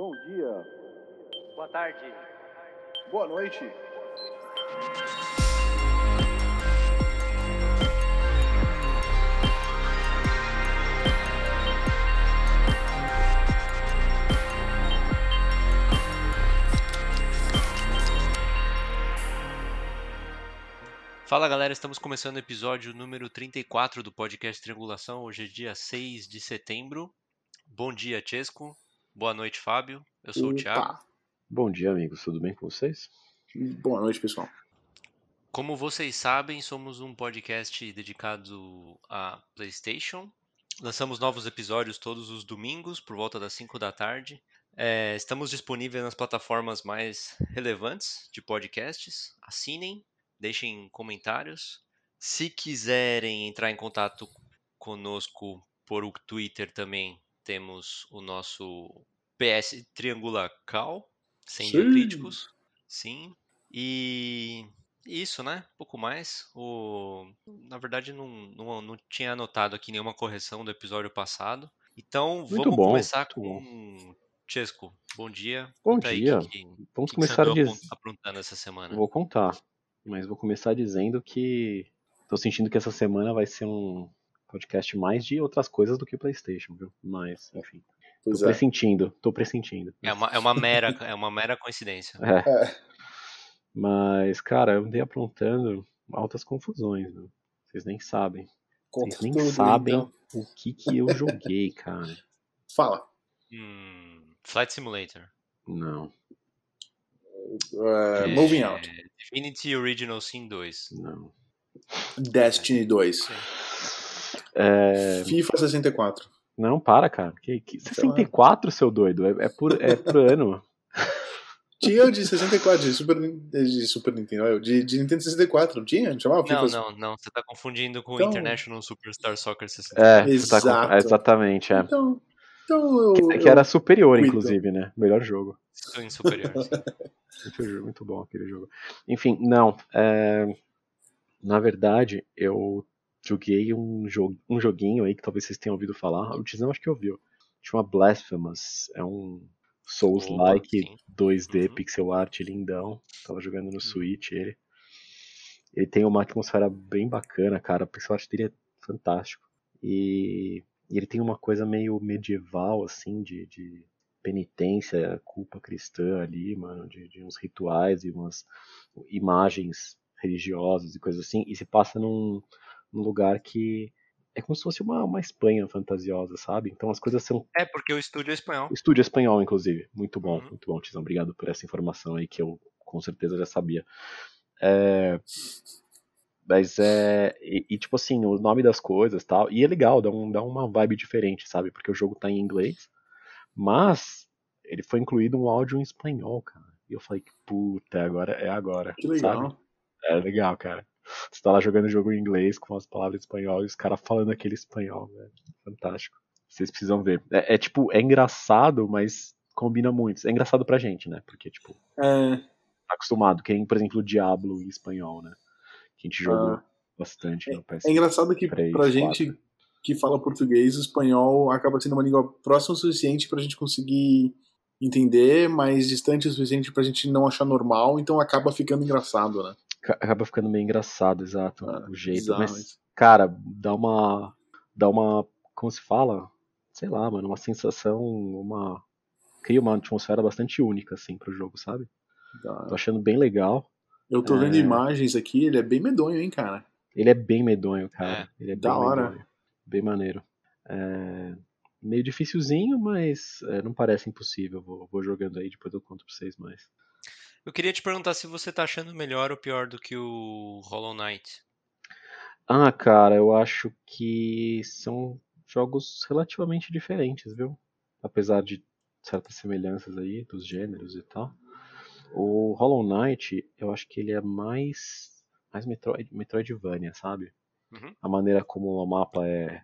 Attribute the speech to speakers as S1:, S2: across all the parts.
S1: Bom dia.
S2: Boa tarde.
S1: Boa noite.
S2: Fala galera, estamos começando o episódio número 34 do podcast Triangulação. Hoje é dia 6 de setembro. Bom dia, Chesco. Boa noite, Fábio. Eu sou o Thiago.
S3: Bom dia, amigos. Tudo bem com vocês?
S1: Boa noite, pessoal.
S2: Como vocês sabem, somos um podcast dedicado a PlayStation. Lançamos novos episódios todos os domingos, por volta das 5 da tarde. É, estamos disponíveis nas plataformas mais relevantes de podcasts. Assinem, deixem comentários. Se quiserem entrar em contato conosco por o Twitter também, temos o nosso PS Triangula Cal, sem
S1: Sim.
S2: diacríticos. Sim. E isso, né? Pouco mais. O... Na verdade, não, não, não tinha anotado aqui nenhuma correção do episódio passado. Então,
S3: Muito
S2: vamos
S3: bom,
S2: começar com. Chesco, bom dia.
S3: Bom
S2: Conta aí
S3: dia.
S2: que- que-
S3: Vamos
S2: que
S3: começar
S2: você andou
S3: diz...
S2: apron- aprontando essa semana.
S3: Vou contar, mas vou começar dizendo que tô sentindo que essa semana vai ser um podcast mais de outras coisas do que PlayStation, viu? Mas, enfim, tô
S1: Pois é.
S3: pressentindo, tô pressentindo.
S2: É uma, é uma mera, é uma mera coincidência.
S3: É,
S1: É.
S3: mas, cara, eu andei aprontando altas confusões, viu? Vocês nem sabem.
S1: Conta
S3: Vocês nem
S1: tudo,
S3: sabem
S1: então.
S3: o que que eu joguei, cara.
S1: Fala.
S2: Hum, Flight Simulator.
S3: Não,
S1: É, Moving Out.
S2: Divinity Original Sin 2.
S3: não.
S1: Destiny 2.
S3: É,
S1: FIFA 64.
S3: não, para, cara. Que, que...
S1: Sei lá.
S3: 64, seu doido? É, é por, é por ano.
S1: Tinha o de 64, de Super, de Super Nintendo, de, de Nintendo 64, não tinha? Não chamava
S2: Não,
S1: FIFA?
S2: não, não. Você tá confundindo com o
S1: Então-
S2: International Superstar Soccer 64.
S3: É, você tá com-
S1: Exato.
S3: é, exatamente, é.
S1: Então, então eu,
S3: Que, que era superior, inclusive, né? Melhor jogo.
S2: Superior. sim.
S3: Muito, jo- muito bom aquele jogo. Enfim, não. é, Na verdade, eu joguei um, jo... um joguinho aí que talvez vocês tenham ouvido falar. O Tizão acho que ouviu. Chama Blasphemous. É um Souls-like
S2: Opa, sim.
S3: 2D
S2: Uhum.
S3: pixel art lindão. Tava jogando no Switch ele. Ele tem uma atmosfera bem bacana, cara. O pixel art dele é fantástico. E, e ele tem uma coisa meio medieval, assim, de, de penitência, culpa cristã ali, mano, de, de uns rituais e umas imagens religiosas e coisas assim. E se passa num, num lugar que é como se fosse uma, uma Espanha fantasiosa, sabe? Então as coisas são
S2: É, porque o estúdio é espanhol.
S3: Estúdio espanhol, inclusive. Muito bom,
S2: Uhum.
S3: muito bom, Tizão. Obrigado por essa informação aí que eu com certeza já sabia. É, Mas é. E, e, tipo assim, o nome das coisas e tal. E é legal, dá, um, dá uma vibe diferente, sabe? Porque o jogo tá em inglês. Mas ele foi incluído um áudio em espanhol, cara. E eu falei, puta, agora é agora.
S1: Que legal.
S3: Sabe? É legal, cara. Você tá lá jogando jogo em inglês com as palavras em espanhol e os caras falando aquele espanhol, velho. Fantástico. Vocês precisam ver. É, é, tipo, é engraçado, mas combina muito. É engraçado pra gente, né? Porque, tipo,
S1: É,
S3: tá acostumado. Quem, por exemplo, o Diablo em espanhol, né? Que a gente jogou
S1: Ah.
S3: bastante no PS.
S1: é engraçado que
S3: Três,
S1: pra
S3: quatro.
S1: gente que fala português, o espanhol acaba sendo uma língua próxima o suficiente pra gente conseguir entender, mas distante o suficiente pra gente não achar normal, então acaba ficando engraçado, né?
S3: Ca- Acaba ficando meio engraçado, exato.
S1: Ah,
S3: o jeito.
S1: bizarro
S3: Mas,
S1: isso.
S3: cara, dá uma. Dá uma. Como se fala? Sei lá, mano. Uma sensação. Uma. Cria uma atmosfera bastante única, assim, pro jogo, sabe?
S1: Dá-
S3: Tô achando bem legal.
S1: Eu tô vendo
S3: É.
S1: imagens aqui, ele é bem medonho, hein, cara?
S3: Ele é bem medonho, cara. Ele é
S1: Da
S3: bem
S1: hora.
S3: medonho. Bem maneiro. É, Meio dificilzinho, mas é, não parece impossível. Vou, vou jogando aí, depois eu conto pra vocês mais.
S2: Eu queria te perguntar se você tá achando melhor ou pior do que o Hollow Knight.
S3: Ah, cara, eu acho que são jogos relativamente diferentes, viu? Apesar de certas semelhanças aí dos gêneros e tal. O Hollow Knight, eu acho que ele é mais mais Metroid, Metroidvania, sabe?
S2: Uhum.
S3: A maneira como o mapa é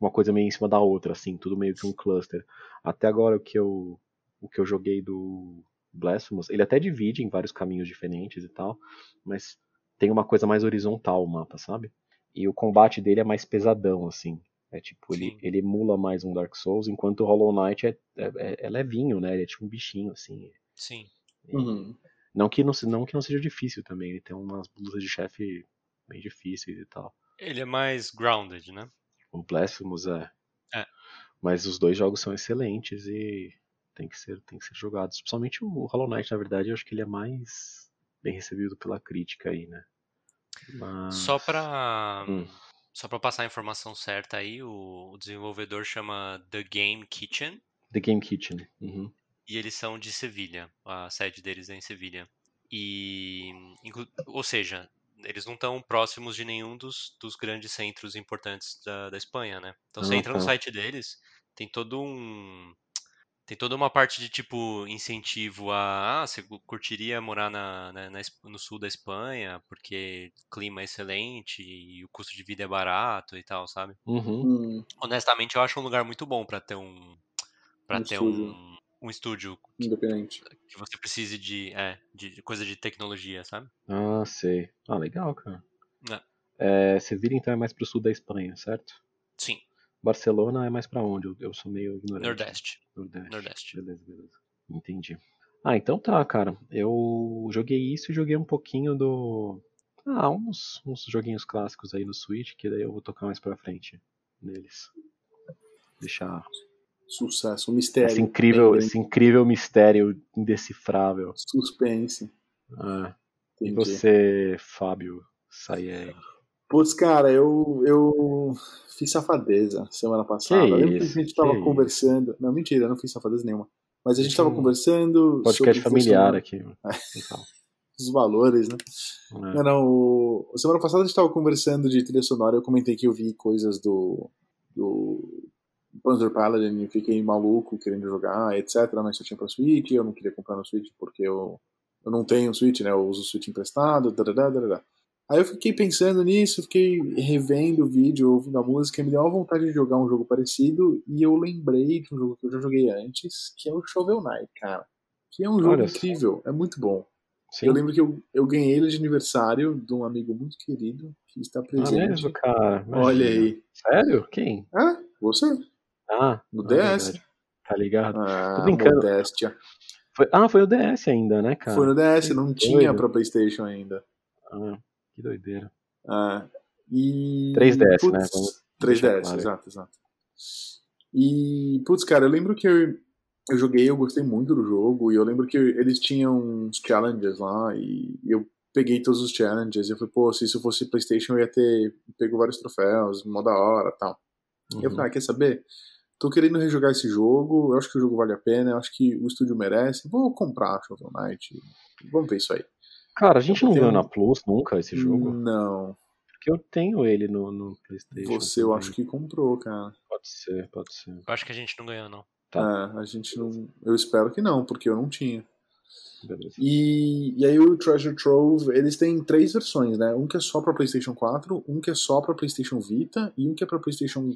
S3: uma coisa meio em cima da outra, assim, tudo meio que um cluster. Até agora o que eu o que eu joguei do Blasphemous, ele até divide em vários caminhos diferentes e tal, mas tem uma coisa mais horizontal o mapa, sabe? E o combate dele é mais pesadão, assim. É tipo, ele,
S2: Sim.
S3: ele emula mais um Dark Souls, enquanto o Hollow Knight é, é, é levinho, né? Ele é tipo um bichinho, assim.
S2: Sim.
S3: E-
S1: Uhum.
S3: Não, que não, se- não que não seja difícil também, ele tem umas lutas de chefe bem difíceis e tal.
S2: Ele é mais grounded, né?
S3: O Blasphemous é.
S2: É.
S3: Mas os dois jogos são excelentes e tem que ser, tem que ser jogados. Principalmente o Hollow Knight, na verdade, eu acho que ele é mais bem recebido pela crítica aí, né? Mas...
S2: Só pra.
S3: Hum.
S2: Só pra passar a informação certa aí, o, o desenvolvedor chama The Game Kitchen
S3: The Game Kitchen. Uhum.
S2: e eles são de Sevilha. A sede deles é em Sevilha. E. Ou seja, eles não estão próximos de nenhum dos, dos grandes centros importantes da, da Espanha, né? Então você
S3: Ah,
S2: entra no
S3: tá.
S2: site deles, tem todo um. Tem toda uma parte de tipo incentivo a. Ah, você curtiria morar na, na- na no sul da Espanha, porque o clima é excelente e o custo de vida é barato e tal, sabe?
S3: Uhum.
S1: Hum,
S2: Honestamente, eu acho um lugar muito bom pra ter um. para
S1: Um
S2: ter
S1: estúdio.
S2: um, um estúdio
S1: independente.
S2: que você precise de, é, de de coisa de tecnologia, sabe?
S3: Ah, sei. Ah, legal, cara.
S2: É.
S3: É, Sevilha então é mais pro sul da Espanha, certo?
S2: Sim,
S3: Barcelona é mais pra onde? Eu, eu sou meio ignorante.
S2: Nordeste.
S3: Nordeste.
S2: Nordeste.
S3: Beleza, beleza. Entendi. Ah, então tá, cara. Eu joguei isso e joguei um pouquinho do. Ah, uns, uns joguinhos clássicos aí no Switch, que daí eu vou tocar mais pra frente neles. Deixar
S1: Sucesso, um mistério.
S3: esse incrível, esse incrível mistério indecifrável.
S1: Suspense.
S3: Ah, e
S1: Entendi.
S3: você, Fábio Sayeg?
S1: Putz, cara, eu, eu fiz safadeza semana passada.
S3: Que
S1: Lembra que a
S3: isso,
S1: gente tava
S3: que
S1: conversando. Não, mentira, não fiz safadeza nenhuma. Mas a gente tava
S3: Hum.
S1: conversando
S3: Podcast familiar aqui. Então,
S1: os valores, né?
S3: é.
S1: Não, não. o- Semana passada a gente tava conversando de trilha sonora. Eu comentei que eu vi coisas do. do Panzer Paladin e fiquei maluco querendo jogar, etc. Mas só tinha pra Switch. Eu não queria comprar no Switch porque eu, eu não tenho Switch, né? Eu uso o Switch emprestado. Darará, darará. Aí eu fiquei pensando nisso, fiquei revendo o vídeo, ouvindo a música, me deu uma vontade de jogar um jogo parecido. E eu lembrei de um jogo que eu já joguei antes, que é o Shovel Knight, cara. Que é um jogo
S3: Olha só.
S1: incrível, é muito bom.
S3: Sim.
S1: Eu lembro que eu, eu ganhei ele de aniversário de um amigo muito querido que está
S3: Ah,
S1: presente.
S3: mesmo, cara.
S1: Olha aí.
S3: Sério? Quem?
S1: Ah, você?
S3: Ah,
S1: No
S3: ah,
S1: DS.
S3: Tá ligado?
S1: Ah,
S3: brincando.
S1: modéstia.
S3: Foi- ah, foi o DS ainda, né, cara?
S1: Foi no DS, não tinha pra Playstation ainda.
S3: Ah, que doideira.
S1: Ah, e...
S3: 3DS, né?
S1: Putz,
S3: Vamos
S1: 3DS,
S3: deixar claro.
S1: exato, exato. E, putz, cara, eu lembro que eu, eu joguei, eu gostei muito do jogo, e eu lembro que eles tinham uns challenges lá, e eu peguei todos os challenges, e eu falei, pô, se isso fosse Playstation eu ia ter pego vários troféus, mó da hora e tal. E eu
S3: Uhum.
S1: falei, ah, quer saber? Tô querendo rejogar esse jogo, eu acho que o jogo vale a pena, eu acho que o estúdio merece, vou comprar Shovel Knight, vamos ver isso aí.
S3: Cara, a gente
S1: Eu
S3: não
S1: tenho-
S3: ganhou na Plus nunca esse jogo.
S1: Não,
S3: Porque eu tenho ele no, no PlayStation.
S1: você eu acho que comprou, cara.
S3: Pode ser, pode ser.
S2: Eu acho que a gente não ganhou, não.
S3: Tá.
S1: É, a gente não. Eu espero que não, porque eu não tinha.
S3: Beleza.
S1: E, e aí o Treasure Trove, eles têm três versões, né? Um que é só pra PlayStation 4, um que é só pra PlayStation Vita e um que é pra PlayStation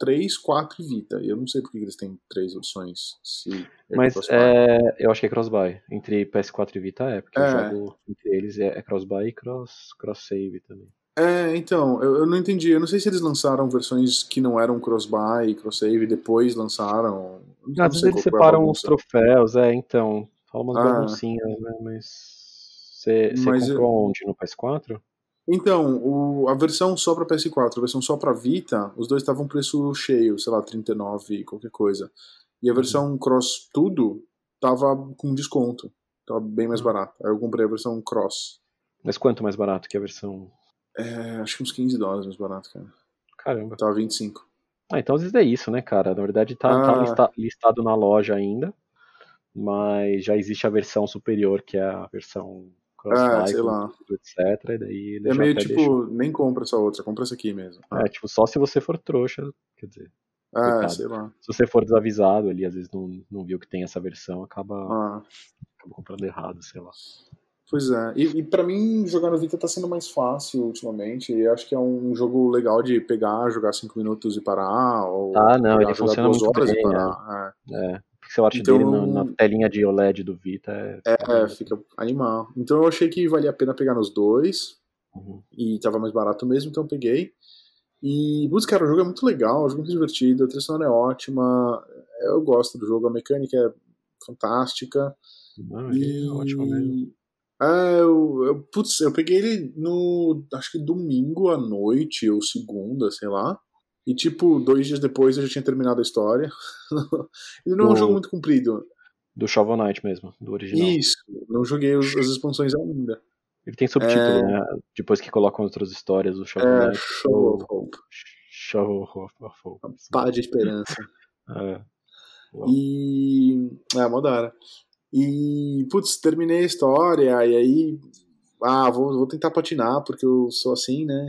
S1: 3, 4 e Vita. Eu não sei por que eles têm três versões. Se é
S3: Mas é, eu acho que é cross-buy. Entre PS4 e Vita é, porque
S1: É.
S3: o jogo entre eles é, é cross-buy e cross- cross-save também.
S1: É, então, eu, eu não entendi. Eu não sei se eles lançaram versões que não eram cross-buy e cross-save e depois lançaram. Eu não
S3: Às vezes eles
S1: a
S3: separam os troféus, é, então. Rola umas
S1: Ah.
S3: baguncinhas, né? Mas. Você comprou onde? No PS4?
S1: Então, o- a versão só pra PS4, a versão só pra Vita, os dois estavam preço cheio, sei lá, 39, qualquer coisa. E a versão Cross tudo tava com desconto. Tava bem mais
S3: Uhum.
S1: barato. Aí eu comprei a versão Cross.
S3: Mas quanto mais barato que a versão.
S1: É, acho que uns 15 dólares mais barato, cara.
S3: Caramba.
S1: Tava 25.
S3: Ah, então às vezes é isso, né, cara? Na verdade tá, tá
S1: Ah.
S3: lista- listado na loja ainda, mas já existe a versão superior, que é a versão
S1: É,
S3: cross-buy,
S1: sei lá.
S3: etc. E daí ele
S1: É meio tipo,
S3: deixou.
S1: nem compra essa outra, compra essa aqui mesmo.
S3: É, tipo, só se você for trouxa, quer dizer,
S1: É,
S3: coitado.
S1: sei lá.
S3: se você for desavisado ali, às vezes não, não viu que tem essa versão, acaba,
S1: Ah,
S3: acaba comprando errado, sei lá.
S1: pois é. E, e para mim, jogar no Vita tá sendo mais fácil ultimamente. E acho que é um jogo legal de pegar, jogar 5 minutos e parar. Ou
S3: Ah, não,
S1: pegar,
S3: ele
S1: jogar
S3: funciona muito
S1: horas e
S3: bem,
S1: parar. É.
S3: É, pixel art
S1: Então-
S3: dele na, na telinha de OLED do Vita é...
S1: É, fica animal. Então eu achei que valia a pena pegar nos dois.
S3: Uhum.
S1: E tava mais barato mesmo, então eu peguei. E, putz, cara, o jogo é muito legal, o jogo é muito divertido, a trilha sonora é ótima, eu gosto do jogo, a mecânica é fantástica.
S3: Não, e... é ótimo mesmo.
S1: É, eu, eu, putz, eu peguei ele no, acho que domingo à noite, ou segunda, sei lá. E, tipo, dois dias depois eu já tinha terminado a história. ele não do, é um jogo muito comprido.
S3: Do Shovel Knight mesmo, do original.
S1: Isso, não joguei os, as expansões ainda.
S3: Ele tem subtítulo, é... né? Depois que colocam outras histórias, o Shovel
S1: é,
S3: Knight.
S1: Shovel of Hope.
S3: Shovel of Hope.
S1: Pá de esperança.
S3: é.
S1: E. É, mó da hora. E, putz, terminei a história, e aí. Ah, vou, vou tentar patinar, porque eu sou assim, né?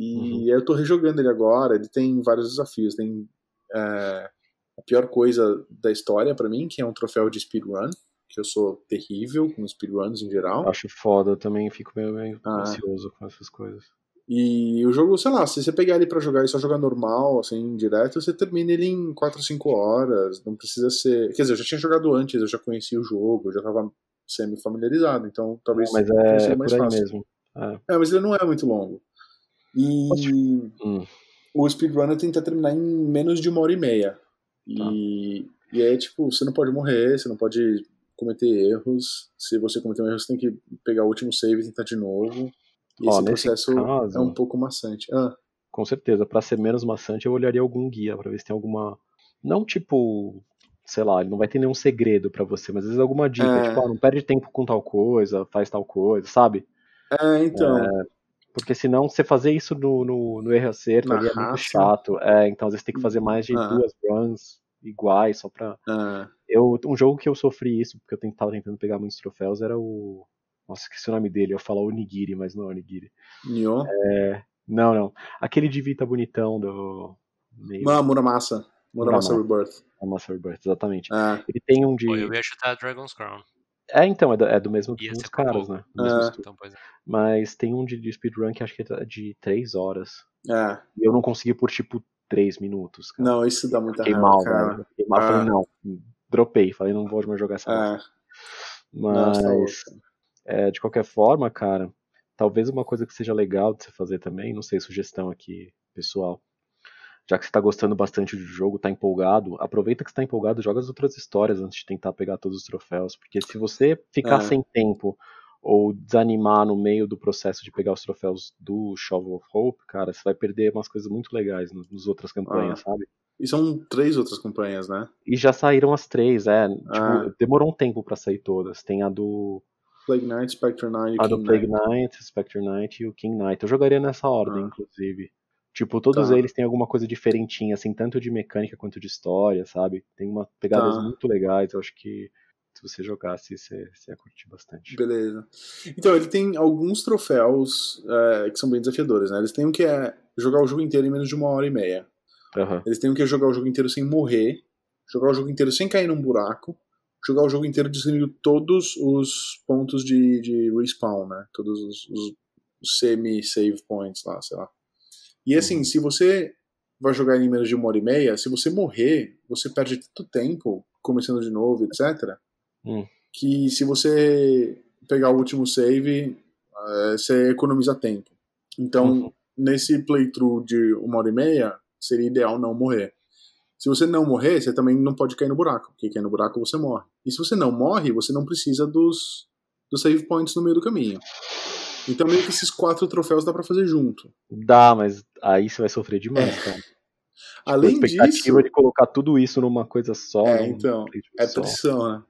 S1: E uhum. eu tô rejogando ele agora. Ele tem vários desafios. Tem é, a pior coisa da história para mim, que é um troféu de speedrun. Que eu sou terrível com speedruns em geral.
S3: Acho foda, eu também fico meio, meio ah. ansioso com essas coisas.
S1: E o jogo, sei lá, se você pegar ele para jogar e só jogar normal, assim, direto, você termina ele em 4 ou 5 horas. Não precisa ser. Quer dizer, eu já tinha jogado antes, eu já conhecia o jogo, eu já tava semi-familiarizado, então talvez.
S3: Mas é, é mais fácil. mesmo.
S1: É. é. mas ele não é muito longo. E hum. o speedrunner tenta terminar em menos de uma hora e meia. E, tá. e é tipo, você não pode morrer, você não pode cometer erros. Se você cometer um erro, você tem que pegar o último save e tentar de novo. E Ó, esse processo caso, é um pouco maçante. Ah.
S3: Com certeza, para ser menos maçante, eu olharia algum guia para ver se tem alguma. Não tipo, sei lá, ele não vai ter nenhum segredo para você, mas às vezes alguma dica, é... tipo, ah, não perde tempo com tal coisa, faz tal coisa, sabe?
S1: É, então. É,
S3: porque senão você fazer isso no, no, no erro acerto ali é muito chato. É, então às vezes tem que fazer mais de ah. duas runs iguais só pra.
S1: Ah.
S3: Eu, um jogo que eu sofri isso, porque eu tava tentando pegar muitos troféus, era o nossa, esqueci o nome dele. Eu falo Onigiri, mas não é Onigiri.
S1: Nyo?
S3: É... Não, não. Aquele de Vita bonitão do.
S1: Meio... Ah, Muramasa. Muramasa Rebirth.
S3: Muramasa Rebirth, exatamente.
S1: É.
S3: Ele tem um de. Pô,
S2: eu ia chutar Dragon's Crown.
S3: É, então, é do, é do mesmo dos caras, né?
S1: É.
S2: Então, é.
S3: Mas tem um de, de speedrun que acho que é de 3 horas.
S1: É.
S3: E eu não consegui por tipo 3 minutos. Cara.
S1: Não, isso dá muita
S3: Fiquei
S1: raiva,
S3: mal,
S1: cara.
S3: velho. Fiquei mal,
S1: É.
S3: falei, não. Dropei, falei, não vou mais jogar essa.
S1: É.
S3: Mas.
S1: Nossa, tá.
S3: É, de qualquer forma, cara, talvez uma coisa que seja legal de você fazer também, não sei, sugestão aqui, pessoal. Já que você tá gostando bastante do jogo, tá empolgado, aproveita que você tá empolgado, joga as outras histórias antes de tentar pegar todos os troféus. Porque se você ficar
S1: É.
S3: sem tempo ou desanimar no meio do processo de pegar os troféus do Shovel of Hope, cara, você vai perder umas coisas muito legais nas outras campanhas, sabe?
S1: E são três outras campanhas, né?
S3: E já saíram as três, é. Tipo,
S1: Ah.
S3: demorou um tempo pra sair todas. Tem a do
S1: Plague Knight, Spectre Knight e
S3: A do
S1: King
S3: Plague
S1: Knight.
S3: Knight, Spectre Knight e o King Knight. Eu jogaria nessa ordem,
S1: Ah.
S3: inclusive. Tipo, todos
S1: Tá.
S3: eles têm alguma coisa diferentinha, assim, tanto de mecânica quanto de história, sabe? Tem uma pegadas
S1: Tá.
S3: muito legais. Eu acho que se você jogasse, você, você ia curtir bastante.
S1: Beleza. Então, ele tem alguns troféus é, que são bem desafiadores, né? Eles têm um que é jogar o jogo inteiro em menos de uma hora e meia.
S3: Aham.
S1: Eles têm um que é jogar o jogo inteiro sem morrer, jogar o jogo inteiro sem cair num buraco, jogar o jogo inteiro destruindo todos os pontos de, de respawn, né? Todos os, os- os semi-save points lá, sei lá. E assim, se você vai jogar em menos de uma hora e meia, se você morrer, você perde tanto tempo começando de novo, etc.
S3: Hum.
S1: Que se você pegar o último save, eh, você economiza tempo. Então,
S3: Uhum.
S1: nesse playthrough de uma hora e meia, seria ideal não morrer. Se você não morrer, você também não pode cair no buraco, porque cair no buraco você morre. E se você não morre, você não precisa dos, dos save points no meio do caminho. Então, meio que esses quatro troféus dá pra fazer junto.
S3: Dá, mas aí você vai sofrer demais, cara.
S1: É. Além
S3: a expectativa
S1: disso.
S3: de colocar tudo isso numa coisa só.
S1: É, então, É pressão, né?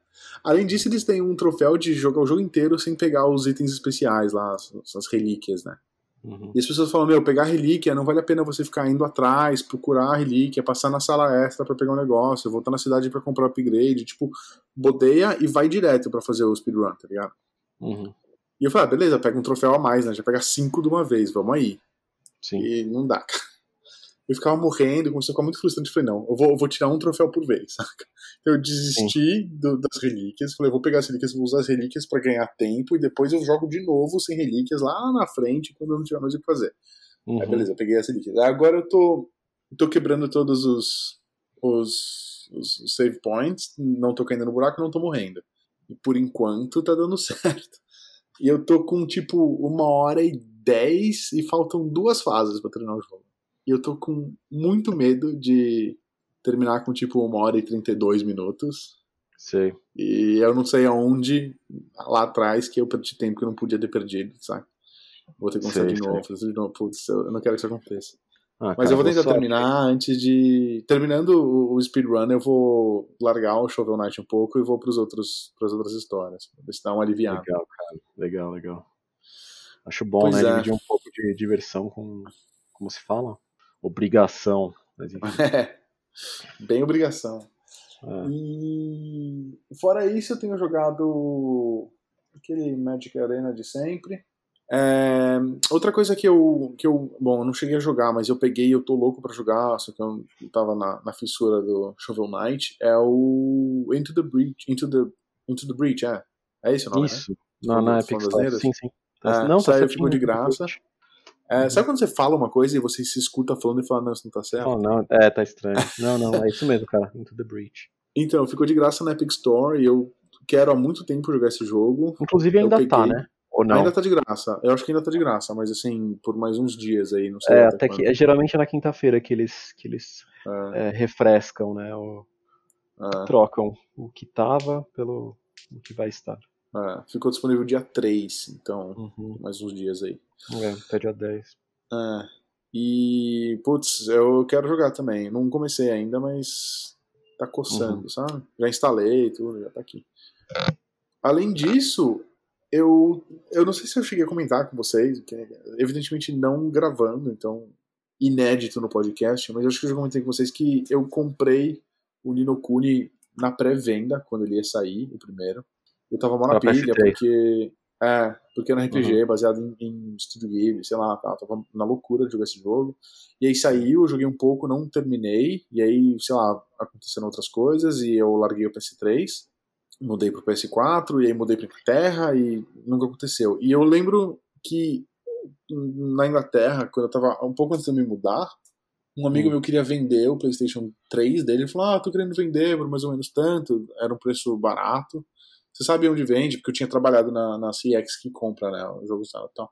S1: Além disso, eles têm um troféu de jogar o jogo inteiro sem pegar os itens especiais lá, as, as relíquias, né?
S3: Uhum.
S1: E as pessoas falam, meu, pegar relíquia não vale a pena você ficar indo atrás, procurar a relíquia, passar na sala extra pra pegar um negócio, voltar na cidade pra comprar upgrade, tipo, bodeia e vai direto pra fazer o speedrun, tá ligado?
S3: Uhum.
S1: E eu falei, ah, beleza, pega um troféu a mais, né? Já pega cinco de uma vez, vamos aí.
S3: Sim.
S1: E não dá, cara. Eu ficava morrendo, começou a ficar muito frustrante. Falei, não, eu vou, eu vou tirar um troféu por vez, saca? Então eu desisti do- das relíquias. Falei, eu vou pegar as relíquias, vou usar as relíquias pra ganhar tempo e depois eu jogo de novo sem relíquias lá na frente quando eu não tiver mais o que fazer.
S3: Uhum.
S1: Aí beleza, eu peguei as relíquias. Agora eu tô, tô quebrando todos os, os, os save points, não tô caindo no buraco, não tô morrendo. E por enquanto tá dando certo. E eu tô com tipo uma hora e dez e faltam duas fases pra terminar o jogo. e eu tô com muito medo de terminar com tipo uma hora e 32 minutos.
S3: Sei.
S1: E eu não sei aonde lá atrás que eu perdi tempo que eu não podia ter perdido, sabe? Vou ter que começar
S3: Sei,
S1: de novo, fazer de novo. Putz, eu não quero que isso aconteça.
S3: Ah,
S1: Mas
S3: cara,
S1: eu vou tentar
S3: só-
S1: terminar antes de. Terminando o speedrun, eu vou largar o Shovel Knight um pouco e vou pros outros, pras outras histórias. Pra ver se dá uma aliviada.
S3: Legal, cara. Legal, legal. Acho bom,
S1: Pois
S3: né?
S1: é.
S3: Dividir um pouco de diversão com. Como se fala? Obrigação.
S1: É. Bem obrigação.
S3: é.
S1: E fora isso, eu tenho jogado aquele Magic Arena de sempre. É, outra coisa que eu, que eu. Bom, eu não cheguei a jogar, mas eu peguei eu tô louco pra jogar, só que eu tava na, na fissura do Shovel Knight. É o Into the Breach. Into the, Into the Breach, é. É esse o nome, né?
S3: Isso. Na, na
S1: Falando
S3: Epic Store. Sim, sim.
S1: É,
S3: não, tá certinho,
S1: de
S3: tá
S1: graça. É, sabe quando você fala uma coisa e você se escuta falando e fala, não, isso não tá certo?
S3: Oh, não, é, tá estranho. Não, não, é isso mesmo, cara. Into the Breach.
S1: Então, ficou de graça na Epic Store e eu quero há muito tempo jogar esse jogo.
S3: Inclusive ainda tá,
S1: peguei.
S3: né? Ou não?
S1: Ainda tá de graça. Eu acho que ainda tá de graça, mas assim, por mais uns dias aí, não sei.
S3: É,
S1: até
S3: até que é geralmente na quinta-feira que eles, que eles
S1: É,
S3: é, refrescam, né? Ou
S1: é,
S3: trocam o que tava pelo o que vai estar.
S1: É. Ficou disponível dia 3, então,
S3: Uhum.
S1: mais uns dias aí.
S3: É, até dia 10.
S1: É. E, putz, eu quero jogar também. Não comecei ainda, mas tá coçando,
S3: Uhum.
S1: sabe? Já instalei tudo, já tá aqui. Além disso, eu, eu não sei se eu cheguei a comentar com vocês, que, evidentemente não gravando, então inédito no podcast, mas eu acho que eu já comentei com vocês que eu comprei o Nino Kuni na pré-venda, quando ele ia sair, o primeiro. Eu tava mal na pilha,
S3: PS3.
S1: porque. É, porque era RPG, baseado em, em Studio Ghibli, sei lá, tá, tava na loucura de jogar esse jogo. E aí saiu, joguei um pouco, não terminei, e aí, sei lá, aconteceram outras coisas, e eu larguei o PS3, mudei pro PS4, e aí mudei pra Inglaterra, e nunca aconteceu. E eu lembro que na Inglaterra, quando eu tava um pouco antes de eu me mudar, um amigo
S3: Hum.
S1: meu queria vender o PlayStation 3 dele. Ele falou: Ah, tô querendo vender por mais ou menos tanto. Era um preço barato. Você sabe onde vende? Porque eu tinha trabalhado na, na CX que compra, né? O jogo usado e tal.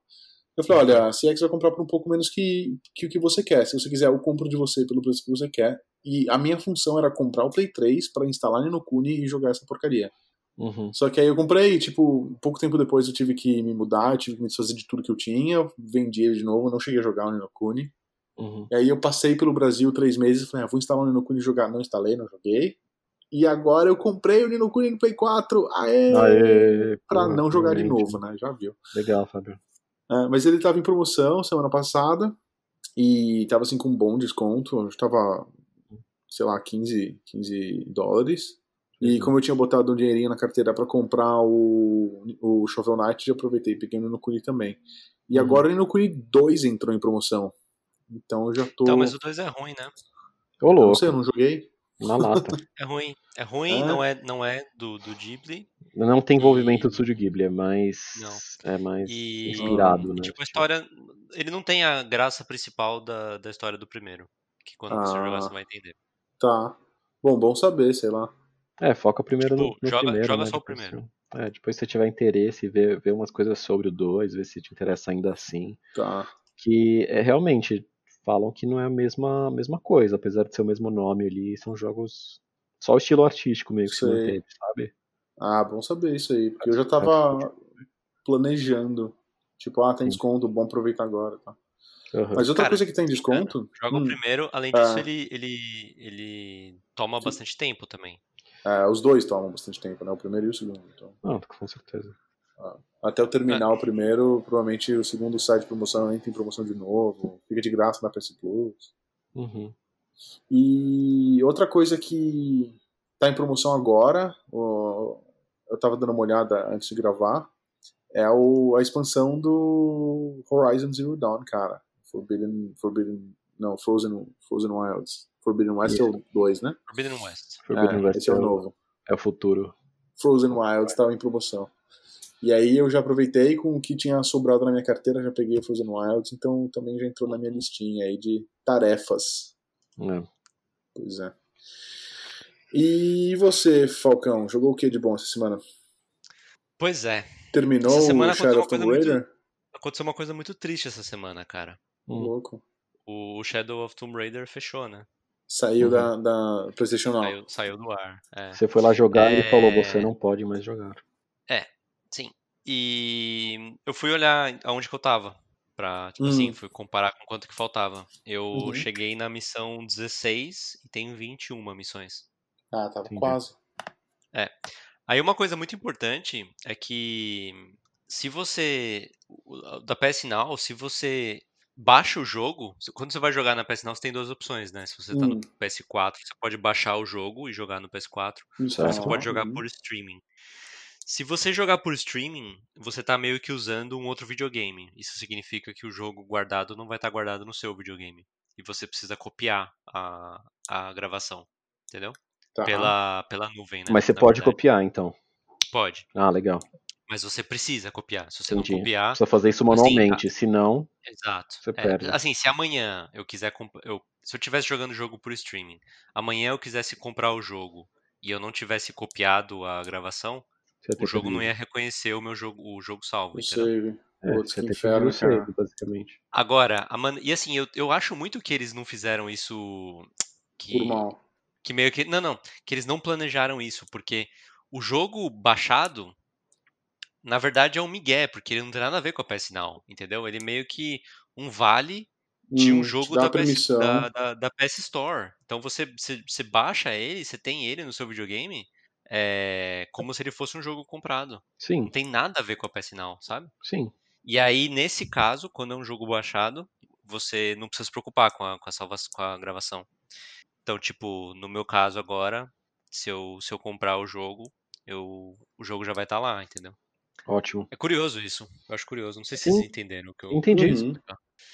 S1: Eu falei: Olha, a CX vai comprar por um pouco menos que, que o que você quer. Se você quiser, eu compro de você pelo preço que você quer. E a minha função era comprar o Play 3 para instalar no Kuni e jogar essa porcaria.
S3: Uhum.
S1: Só que aí eu comprei, tipo, pouco tempo depois eu tive que me mudar, tive que me desfazer de tudo que eu tinha, vendi ele de novo, não cheguei a jogar o Ninokuni.
S3: Uhum.
S1: E aí eu passei pelo Brasil três meses e falei, ah, vou instalar o Ninokuni e jogar. Não instalei, não joguei. E agora eu comprei o Ninokuni no Play 4, aê!
S3: Aê,
S1: pra
S3: pô,
S1: não jogar de novo, né? Já viu.
S3: Legal, Fábio.
S1: É, mas ele tava em promoção semana passada e tava assim com um bom desconto, acho que tava, sei lá, 15, 15 dólares. E
S3: Uhum.
S1: como eu tinha botado um dinheirinho na carteira pra comprar o, o Shovel Knight, já aproveitei e peguei o Ninokuni também. E
S3: Uhum.
S1: agora o Ninokuni 2 entrou em promoção. Então eu já tô.
S2: Então, mas o 2 é ruim, né?
S3: Ô,
S1: Eu não
S3: louco,
S1: sei, eu não joguei.
S3: Na lata.
S2: É ruim. É ruim,
S1: É?
S2: não é, não é do, do Ghibli.
S3: Não tem envolvimento
S2: E-
S3: do Studio Ghibli, é mais.
S2: Não.
S3: É mais
S2: E,
S3: inspirado,
S2: e,
S3: né?
S2: tipo, a história. Ele não tem a graça principal da, da história do primeiro. Que quando você
S1: Ah.
S2: jogar, você vai entender.
S1: Tá. Bom, bom saber, sei lá.
S3: É, foca primeiro no,
S2: Tipo,
S3: no
S2: joga-
S3: primeiro.
S2: joga
S3: né?
S2: só o
S3: Depois
S2: primeiro.
S3: você- É, depois se você tiver interesse, ver, ver umas coisas sobre o 2, ver se te interessa ainda assim.
S1: Tá.
S3: Que é realmente falam que não é a mesma, mesma coisa, apesar de ser o mesmo nome ali, são jogos. Só o estilo artístico meio que se manteve, sabe?
S1: Ah, bom saber isso aí, porque eu já tava planejando. Tipo, ah, tem
S3: Sim.
S1: desconto, bom aproveitar agora, tá?
S3: Aham.
S1: Mas outra
S2: Cara,
S1: coisa que tem desconto.
S2: Joga
S1: hum,
S2: o primeiro, além disso,
S1: Ah.
S2: ele, ele, ele toma bastante tempo também.
S1: é, os dois tomam bastante tempo, né? O primeiro e o segundo. Então.
S3: Não, com certeza.
S1: Até eu terminar o primeiro, provavelmente o segundo sai de promoção, nem tem promoção de novo, fica de graça na PS Plus.
S3: Uhum.
S1: E outra coisa que tá em promoção agora, eu tava dando uma olhada antes de gravar, é o, a expansão do Horizon Zero Dawn, cara. Forbidden, Forbidden, não, Frozen, Frozen Wilds. Forbidden West é o 2, né?
S2: Forbidden West.
S3: Forbidden
S1: é,
S3: West
S1: esse é o novo.
S3: É o futuro.
S1: Frozen Wilds estava em promoção. E aí eu já aproveitei com o que tinha sobrado na minha carteira, já peguei o Frozen Wilds, então também já entrou na minha listinha aí de tarefas.
S3: É.
S1: Pois é. E você, Falcão, jogou o que de bom essa semana?
S2: Pois é.
S1: Terminou
S2: Essa semana
S1: o Shadow of Tomb Raider?
S2: Aconteceu uma coisa muito triste essa semana, cara.
S3: Hum.
S1: Louco.
S2: o Shadow of Tomb Raider fechou, né?
S1: Saiu
S3: Uhum.
S1: da, da PlayStation Now.
S2: Saiu, saiu do ar. É.
S3: Você foi lá jogar e ele
S2: É.
S3: falou, você não pode mais jogar.
S2: Sim. E eu fui olhar aonde que eu tava. Pra, tipo
S1: Hum.
S2: assim, fui comparar com quanto que faltava. Eu
S1: Uhum.
S2: cheguei na missão 16 e tenho 21 missões.
S1: Ah, tava
S3: Entendi.
S1: quase.
S2: Aí uma coisa muito importante é que se você. Da PS Now, se você baixa o jogo. Quando você vai jogar na PS Now, você tem duas opções, né? Se você tá no
S1: Hum.
S2: PS4, você pode baixar o jogo e jogar no PS4.
S1: Isso,
S2: Ou você
S3: Certo.
S2: pode jogar
S1: uhum.
S2: por streaming. Se você jogar por streaming, você tá meio que usando um outro videogame. Isso significa que o jogo guardado não vai estar guardado no seu videogame. E você precisa copiar a, a gravação. Entendeu?
S1: Tá.
S2: Pela, pela nuvem, né?
S3: Mas você
S2: na
S3: pode
S2: verdade.
S3: copiar, então.
S2: Pode.
S3: Ah, legal.
S2: Mas você precisa copiar. Se você
S3: Entendi.
S2: não copiar.
S3: Precisa fazer isso
S2: Assim,
S3: manualmente, senão
S2: Exato.
S3: Você
S2: É,
S3: perde.
S2: assim, se amanhã eu quiser comp- eu Se eu estivesse jogando o jogo por streaming, amanhã eu quisesse comprar o jogo e eu não tivesse copiado a gravação, o jogo não ia reconhecer o meu jogo, o jogo salvo,
S1: O save.
S3: É,
S1: Putz, que inferno,
S3: o save, basicamente.
S2: Agora, a man... e assim, eu, eu acho muito que eles não fizeram isso que,
S1: Por mal.
S2: que meio que. Não, não. Que eles não planejaram isso, porque o jogo baixado, na verdade, é um migué, porque ele não tem nada a ver com a PS Now, entendeu? Ele meio que um vale de
S1: Hum,
S2: um
S1: te
S2: jogo da PS, da, da, da PS Store. Então você, você, você baixa ele, você tem ele no seu videogame, é, como se ele fosse um jogo comprado. Não
S3: Sim,
S2: tem nada a ver com a PS Now, sabe?
S3: sim.
S2: E aí, nesse caso, quando é um jogo baixado, você não precisa se preocupar com a, com a, salva, com a gravação. Então, tipo, no meu caso agora, se eu, se eu comprar o jogo, eu, o jogo já vai estar lá, entendeu?
S3: Ótimo.
S2: É curioso isso. Eu acho curioso. Não sei se
S3: Sim.
S2: vocês entenderam o que eu
S3: Entendi.
S1: Uhum.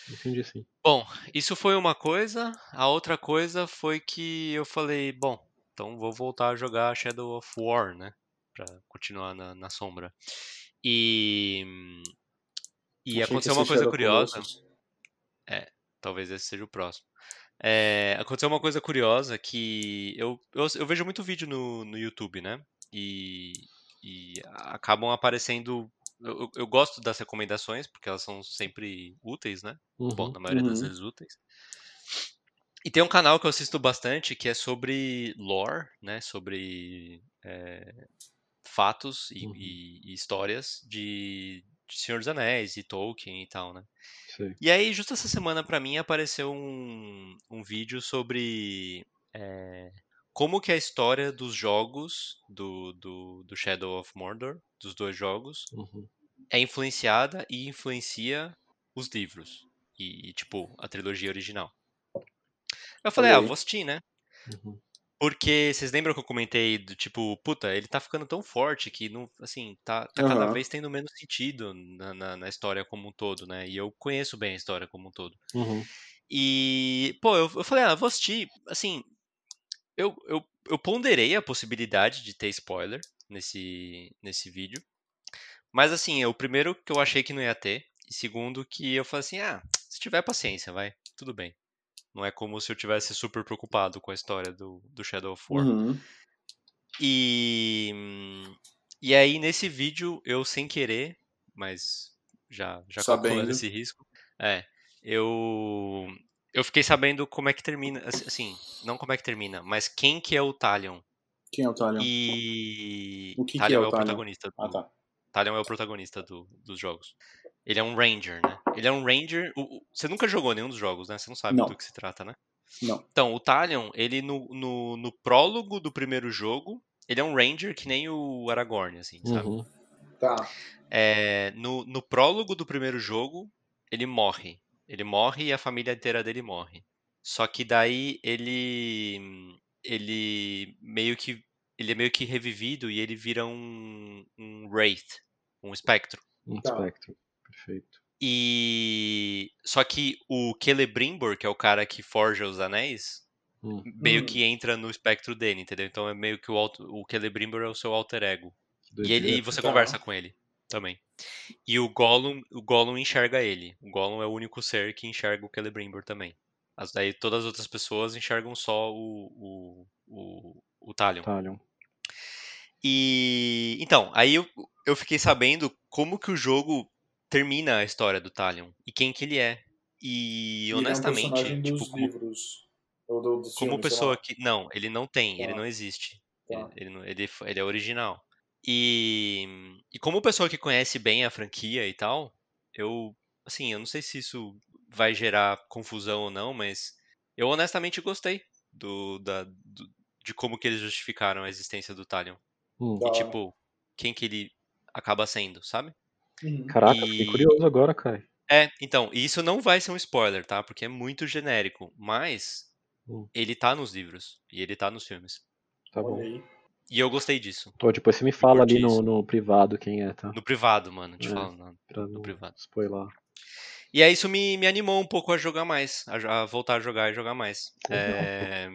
S3: Entendi sim.
S2: Bom, isso foi uma coisa. A outra coisa foi que eu falei, bom, então vou voltar a jogar Shadow of War, né? Pra continuar na, na sombra. E. E
S1: Achei
S2: aconteceu uma coisa
S1: Shadow
S2: curiosa.
S1: Colossus.
S2: Talvez esse seja o próximo. É, aconteceu uma coisa curiosa que eu, eu, eu vejo muito vídeo no, no YouTube, né? E, e acabam aparecendo. Eu, eu- gosto das recomendações, porque elas são sempre úteis, né? Bom,
S3: Uhum.
S2: na maioria das
S1: Uhum.
S2: vezes úteis. E tem um canal que eu assisto bastante que é sobre lore, né? Sobre é, fatos e,
S3: Uhum.
S2: e- e histórias de, de Senhor dos Anéis e Tolkien e tal, né?
S3: Sei.
S2: E aí, justo essa semana, pra mim, apareceu um, um vídeo sobre é, como que a história dos jogos do, do, do Shadow of Mordor, dos dois jogos,
S3: Uhum.
S2: é influenciada e influencia os livros. E, e, tipo, a trilogia original. Eu falei, ah, vou assistir, né?
S3: Uhum.
S2: Porque vocês lembram que eu comentei do tipo, puta, ele tá ficando tão forte que não, assim, tá, tá cada
S1: Aham.
S2: vez tendo menos sentido na, na, na história como um todo, né? E eu conheço bem a história como um todo.
S3: Uhum.
S2: E, pô, eu, eu falei, ah, vou assistir. Assim, eu, eu, eu ponderei a possibilidade de ter spoiler nesse, nesse vídeo. Mas, assim, é o primeiro que eu achei que não ia ter. E segundo, que eu falei assim, ah, se tiver paciência, vai, tudo bem. Não é como se eu tivesse super preocupado com a história do, do Shadow of War.
S1: Uhum.
S2: E, e aí, nesse vídeo, eu sem querer, mas já, já calculando esse risco, é, eu, eu fiquei sabendo como é que termina, ass- assim, não como é que termina, mas quem que é o Talion.
S1: Quem é o Talion?
S2: E
S1: O que que
S2: Talion
S1: é
S2: é
S1: o
S2: o
S1: Talion?
S2: protagonista do,
S1: Ah, tá.
S2: Talion é o protagonista do- dos jogos. Ele é um Ranger, né? Ele é um Ranger. o- o- você nunca jogou nenhum dos jogos, né? Você não sabe
S1: Não.
S2: do que se trata, né?
S1: Não.
S2: Então, o Talion, ele no, no, no prólogo do primeiro jogo, ele é um Ranger que nem o Aragorn, assim, sabe?
S3: Uhum.
S1: Tá.
S2: É, no, no prólogo do primeiro jogo, ele morre. Ele morre e a família inteira dele morre. Só que daí ele. Ele meio que. Ele é meio que revivido e ele vira um, um Wraith, um espectro.
S3: Um
S1: Tá.
S3: espectro. Perfeito.
S2: E. Só que o Celebrimbor, que é o cara que forja os anéis,
S3: Hum.
S2: meio
S1: Hum.
S2: que entra no espectro dele, entendeu? Então é meio que o, alto- o Celebrimbor é o seu alter ego. E, ele, e você
S1: Tá.
S2: conversa com ele também. E o Gollum, o Gollum enxerga ele. O Gollum é o único ser que enxerga o Celebrimbor também. As, daí todas as outras pessoas enxergam só o, o, o, o Talion.
S3: Talion.
S2: E então, aí eu, eu fiquei sabendo como que o jogo termina a história do Talion e quem que ele é. E
S1: Ele é um
S2: honestamente,
S1: personagem
S2: tipo,
S1: dos
S2: como,
S1: livros. Ou do, dos
S2: como pessoa que. Não, ele não tem, ele
S1: Tá,
S2: não existe. Ele,
S1: tá.
S2: ele, ele, ele é original. E, e como pessoa que conhece bem a franquia e tal, eu. Assim, eu não sei se isso vai gerar confusão ou não, mas eu honestamente gostei do, da, do- de como que eles justificaram a existência do Talion.
S3: Hum.
S2: E tipo, quem que ele acaba sendo, sabe?
S1: Uhum.
S3: Caraca, fiquei
S2: E.
S3: curioso agora, Kai.
S2: É, então, e isso não vai ser um spoiler, tá? Porque é muito genérico, mas
S3: Hum,
S2: ele tá nos livros e ele tá nos filmes.
S3: tá bom.
S2: E eu gostei disso.
S3: Pô, depois você me fala ali no, no privado quem é, tá?
S2: No privado, mano, te
S3: É,
S2: falo no,
S3: pra
S2: no
S3: não
S2: privado.
S3: spoiler.
S2: E aí isso me, me animou um pouco a jogar mais, a, a voltar a jogar e jogar mais. É,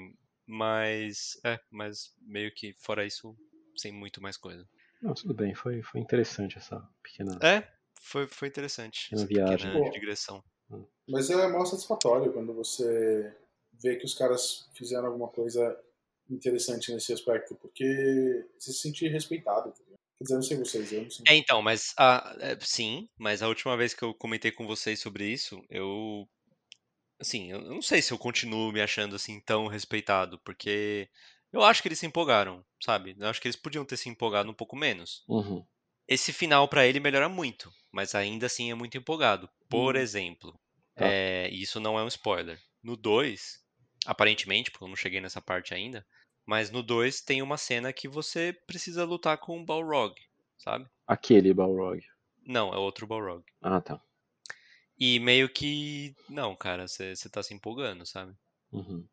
S2: mas, é, mas meio que fora isso, sem muito mais coisa.
S3: Não, tudo bem, foi, foi interessante essa pequena,
S2: É, foi, foi interessante
S3: pequena
S2: essa
S3: viagem.
S2: pequena
S1: Pô,
S2: digressão.
S1: Mas é mó satisfatório quando você vê que os caras fizeram alguma coisa interessante nesse aspecto, porque você se sente respeitado. Tá? Quer dizer, eu não sei vocês, eu não sei.
S2: É, então, mas a, é, sim, mas a última vez que eu comentei com vocês sobre isso, eu assim, eu não sei se eu continuo me achando assim tão respeitado, porque eu acho que eles se empolgaram, sabe? Eu acho que eles podiam ter se empolgado um pouco menos.
S3: Uhum.
S2: Esse final pra ele melhora muito, mas ainda assim é muito empolgado. Por
S1: Hum.
S2: exemplo,
S3: Tá.
S2: é, isso não é um spoiler. No 2, aparentemente, porque eu não cheguei nessa parte ainda, mas no 2 tem uma cena que você precisa lutar com o Balrog, sabe?
S3: Aquele Balrog.
S2: Não, é outro Balrog.
S3: Ah, tá.
S2: E meio que. Não, cara, você tá se empolgando, sabe?
S3: Uhum.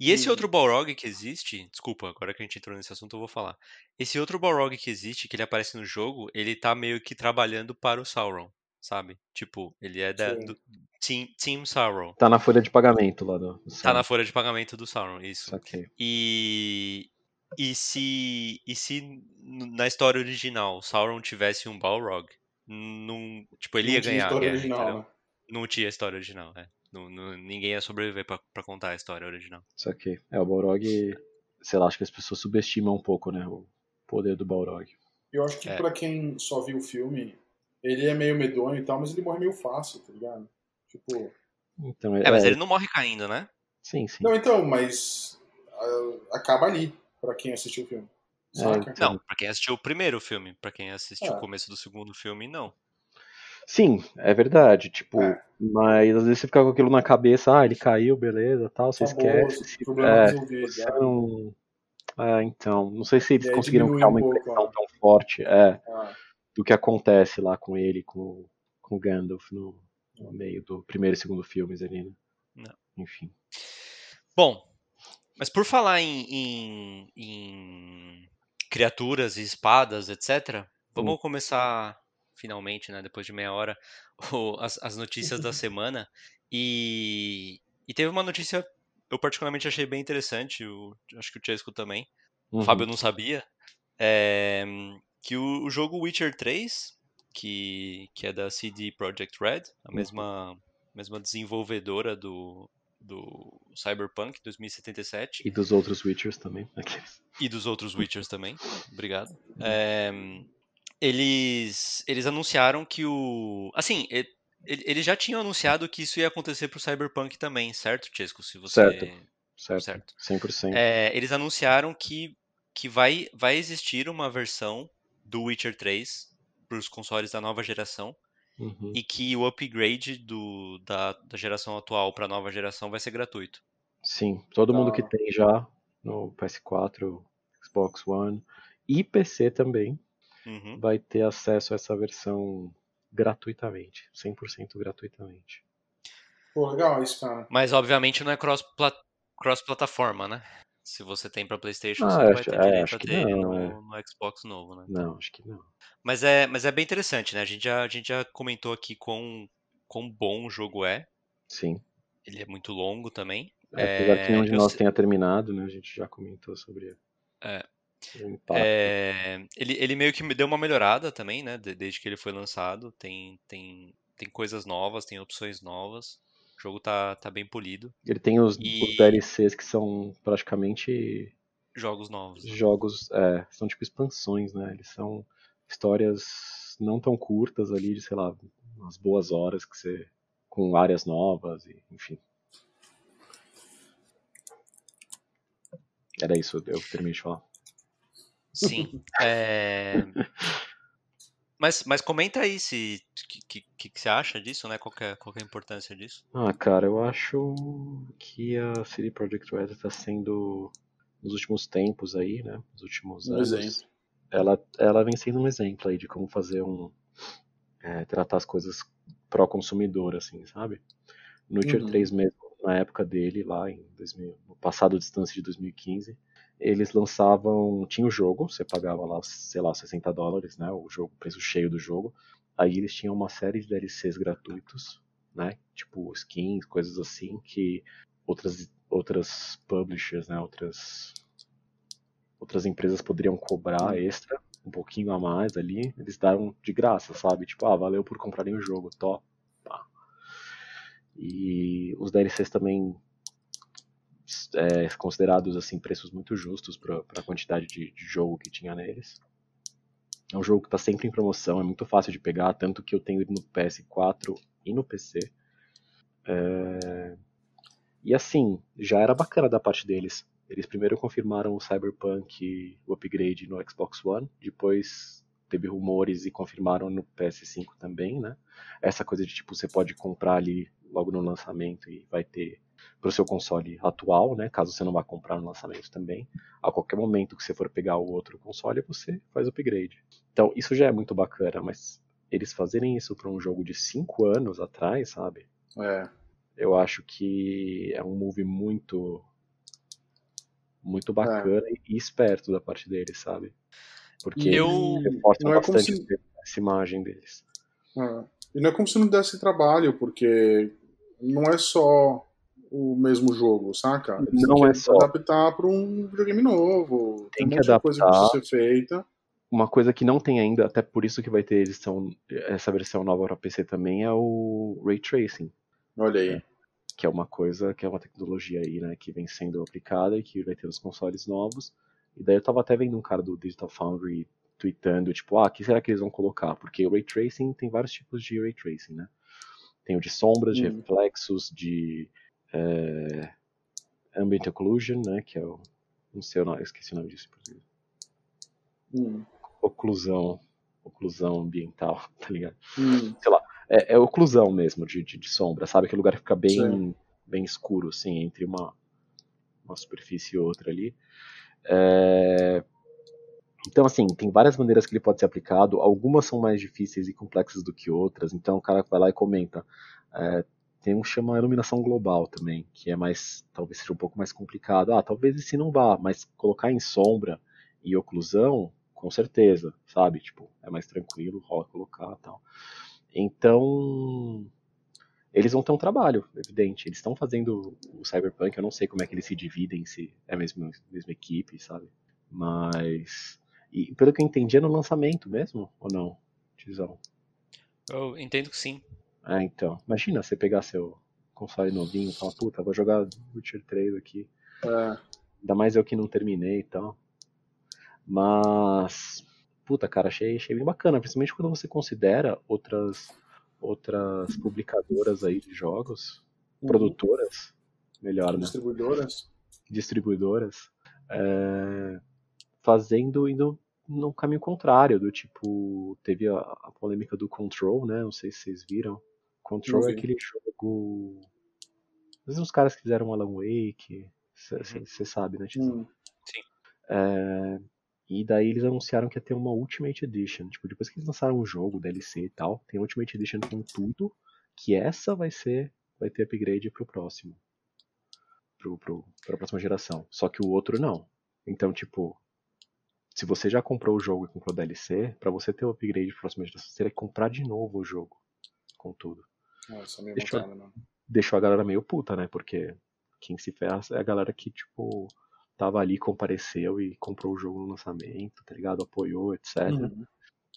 S2: E esse outro Balrog que existe. Desculpa, agora que a gente entrou nesse assunto, eu vou falar. Esse outro Balrog que existe, que ele aparece no jogo, ele tá meio que trabalhando para o Sauron, sabe? Tipo, ele é da, do Team, Team Sauron.
S3: Tá na folha de pagamento lá do, do
S2: Tá na
S3: Sauron.
S2: folha de pagamento do Sauron, isso.
S3: Saquei.
S2: E. E se. E se na história original Sauron tivesse um Balrog, não, tipo, ele
S1: Não
S2: ia
S1: tinha
S2: ganhar a
S1: história
S2: guerra,
S1: original, né?
S2: Não tinha história original, é. Não, não- ninguém ia sobreviver pra, pra contar a história original.
S3: Saquei. É, o Balrog, sei lá, acho que as pessoas subestimam um pouco, né, o poder do Balrog.
S1: Eu acho que
S2: É.
S1: pra quem só viu o filme, ele é meio medonho e tal, mas ele morre meio fácil, tá ligado? Tipo.
S3: Então,
S2: É, mas ele não morre caindo, né?
S3: Sim, sim.
S1: Não, então, mas. ah, acaba ali, pra quem assistiu o filme.
S3: É, então.
S2: Não, pra quem assistiu o primeiro filme. Pra quem assistiu
S1: É.
S2: o começo do segundo filme, não.
S3: Sim, é verdade, tipo,
S1: É.
S3: mas às vezes você fica com aquilo na cabeça, ah, ele caiu, beleza, tal, você esquece.
S1: problema
S3: é,
S1: resolvido.
S3: você
S1: já.
S3: não... É, então, não sei se eles conseguiram criar
S1: um
S3: uma
S1: pouco,
S3: impressão
S1: ó.
S3: tão forte, é,
S1: Ah,
S3: do que acontece lá com ele, com, com o Gandalf no, no meio do primeiro e segundo filmes ali, né?
S2: Não.
S3: Enfim.
S2: Bom, mas por falar em, em- em criaturas e espadas, etc., vamos
S3: Hum.
S2: começar finalmente, né? Depois de meia hora, o- as, as notícias da semana. E, e teve uma notícia eu particularmente achei bem interessante. o- acho que o Chesco também. O
S3: Uhum.
S2: Fábio não sabia. é, que o, o jogo Witcher 3, que, que é da CD Projekt Red, a
S3: Uhum.
S2: mesma, mesma desenvolvedora do, do Cyberpunk 2077
S3: E dos outros Witchers também. aqueles.
S2: e dos outros Witchers também. Obrigado. É, eles, eles anunciaram que o. Assim, ele- eles já tinham anunciado que isso ia acontecer pro Cyberpunk também, certo, Chesco? Se você.
S3: Certo. Certo,
S2: Certo.
S3: 100%.
S2: É, eles anunciaram que, que vai, vai existir uma versão do Witcher 3 para os consoles da nova geração
S3: Uhum.
S2: e que o upgrade do, da, da geração atual para a nova geração vai ser gratuito.
S3: Sim, todo mundo que
S1: Ah.
S3: tem já no PS4, Xbox One e PC também
S2: Uhum.
S3: vai ter acesso a essa versão gratuitamente, 100% gratuitamente.
S1: Pô, legal isso, cara.
S2: Mas obviamente não é cross pla- cross-plataforma, né? Se você tem para PlayStation,
S3: Ah,
S2: você não vai ter
S3: é,
S2: direito a
S3: que
S2: ter
S3: não,
S2: no,
S3: é.
S2: no Xbox novo, né?
S3: Não, acho que não.
S2: Mas é, mas é bem interessante, né? A gente já, a gente já comentou aqui quão, quão bom o jogo é.
S3: Sim.
S2: Ele é muito longo também.
S3: Apesar que
S2: É,
S3: nenhum de nós
S2: sei-
S3: tenha terminado, né? A gente já comentou sobre
S2: É. É, ele, ele meio que me deu uma melhorada também, né? de- Desde que ele foi lançado. Tem, tem, tem coisas novas, tem opções novas. O jogo tá, tá bem polido.
S3: Ele tem os,
S2: E-
S3: os DLCs que são praticamente
S2: Jogos novos. né?
S3: jogos, é, são tipo expansões, né? Eles são histórias não tão curtas ali, de sei lá, umas boas horas que você com áreas novas, e, enfim. Era isso, eu terminei de falar.
S2: Sim. É... Mas, mas comenta aí se que, que, que você acha disso, né? Qual é, qual é a importância disso?
S3: Ah, cara, eu acho que a CD Projekt Red está sendo nos últimos tempos aí, né? Nos últimos
S1: Um
S3: anos.
S1: exemplo.
S3: Ela, ela vem sendo um exemplo aí de como fazer um. é, tratar as coisas pró-consumidor, assim, sabe? No
S1: Uhum.
S3: 3 mesmo, na época dele, lá em 2000, no passado distância de 2015, eles lançavam. Tinha o jogo, você pagava lá, sei lá, 60 dólares, né? O jogo, preço cheio do jogo. Aí eles tinham uma série de DLCs gratuitos, né? Tipo skins, coisas assim, que outras, outras publishers, né? Outras, outras empresas poderiam cobrar extra, um pouquinho a mais ali. Eles daram de graça, sabe? Tipo, ah, valeu por comprarem o jogo, top. E os DLCs também é, considerados assim preços muito justos para a quantidade de, de jogo que tinha neles. É um jogo que está sempre em promoção, é muito fácil de pegar, tanto que eu tenho ele no PS4 e no PC. É, E assim, já era bacana da parte deles. Eles primeiro confirmaram o Cyberpunk, o upgrade no Xbox One, depois teve rumores e confirmaram no PS5 também, né? Essa coisa de tipo, você pode comprar ali logo no lançamento e vai ter para o seu console atual, né? Caso você não vá comprar no lançamento também. A qualquer momento que você for pegar o outro console, você faz o upgrade. Então, isso já é muito bacana, mas eles fazerem isso para um jogo de 5 anos atrás, sabe?
S1: É.
S3: Eu acho que é um move muito muito bacana e esperto da parte deles, sabe? Porque
S2: Eu-
S1: não é
S3: bastante
S1: se-
S3: essa imagem deles.
S1: É. E não é como se não desse trabalho, porque não é só o mesmo jogo, saca? Eles
S3: Não é
S1: que
S3: só.
S1: adaptar para um videogame novo.
S3: Tem
S1: um
S3: que
S1: de coisa que
S3: adaptar.
S1: precisa ser feita.
S3: Uma coisa que não tem ainda, até por isso que vai ter edição, essa versão nova para PC também, é o Ray Tracing,
S1: Olha aí.
S3: que é uma coisa, que é uma tecnologia aí, né, que vem sendo aplicada e que vai ter nos consoles novos. E daí eu tava até vendo um cara do Digital Foundry tweetando, tipo, ah, o que será que eles vão colocar? Porque o Ray Tracing tem vários tipos de Ray Tracing, né? Tem o de sombras, de
S1: Hum.
S3: reflexos, de é, Ambient Occlusion, né, que é o... não sei o nome, esqueci o nome disso. português.
S1: Hum.
S3: Oclusão, oclusão ambiental, tá ligado?
S1: Hum.
S3: É, é oclusão mesmo de, de, de sombra, sabe? Aquele lugar que fica bem,
S1: Sim.
S3: bem escuro, assim, entre uma, uma superfície e outra ali. É, Então, assim, tem várias maneiras que ele pode ser aplicado, algumas são mais difíceis e complexas do que outras, então o cara vai lá e comenta. É, Tem um que chama iluminação global também, que é mais, talvez seja um pouco mais complicado. Ah, talvez esse não vá, mas colocar em sombra e oclusão, com certeza, sabe? Tipo, é mais tranquilo, rola colocar tal. Então, eles vão ter um trabalho, evidente. Eles estão fazendo o Cyberpunk, eu não sei como é que eles se dividem, se é a mesma, mesma equipe, sabe? Mas. E pelo que eu entendi, é no lançamento mesmo, ou não? Tizão.
S2: Eu entendo que sim.
S3: É, então. Imagina você pegar seu console novinho e falar, puta, vou jogar Witcher 3 aqui.
S1: É.
S3: Ainda mais eu que não terminei e tal. Mas. Puta, cara, achei, achei bem bacana, principalmente quando você considera outras outras publicadoras aí de jogos,
S1: Uhum.
S3: produtoras, melhor, né?
S1: Distribuidoras.
S3: Distribuidoras, é, fazendo indo no caminho contrário, do tipo, teve a, a polêmica do Control, né? Não sei se vocês viram. Control é aquele jogo. Às vezes os caras que fizeram Alan Wake, você sabe, né?
S1: Hum.
S3: É, e daí eles anunciaram que ia ter uma Ultimate Edition. Tipo, depois que eles lançaram o jogo, DLC e tal, tem Ultimate Edition com tudo, que essa vai ser, vai ter upgrade pro próximo. Pro, pro, pra próxima geração. Só que o outro não. Então, tipo, se você já comprou o jogo e comprou DLC, pra você ter o upgrade pro próxima geração, você teria que comprar de novo o jogo. Com tudo.
S1: Nossa, meio
S3: Deixa eu-
S1: mancada, né?
S3: Deixou a galera meio puta, né? Porque quem se ferra é a galera que, tipo, tava ali, compareceu e comprou o jogo no lançamento, tá ligado? Apoiou, etc.
S1: Uhum.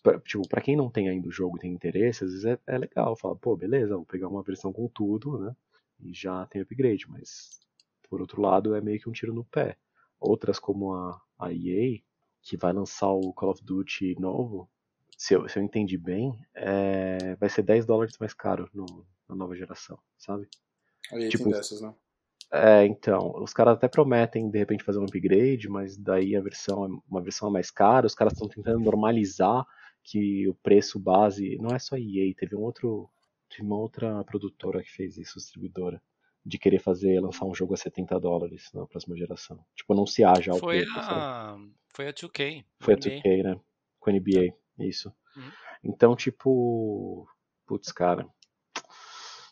S3: Pra, tipo, pra quem não tem ainda o jogo e tem interesse, às vezes é, é legal. Fala, pô, beleza, vou pegar uma versão com tudo, né? E já tem upgrade, mas por outro lado é meio que um tiro no pé. Outras como a, a EA, que vai lançar o Call of Duty novo, se eu, se eu entendi bem, é, vai ser 10 dólares mais caro no, na nova geração, sabe?
S1: Aí
S3: Tipo,
S1: tem dessas, né?
S3: É, então, os caras até prometem de repente fazer um upgrade, mas daí a versão é uma versão é mais cara, os caras estão tentando normalizar que o preço base, não é só EA, teve um outro, teve uma outra produtora que fez isso, distribuidora, de querer fazer, lançar um jogo a 70 dólares na próxima geração. Tipo, anunciar já o
S2: Foi
S3: preço, sabe?
S2: a, foi a 2K.
S3: Foi a
S2: NBA.
S3: 2K, né? Com a NBA, isso.
S2: Uhum.
S3: Então, tipo, putz, cara,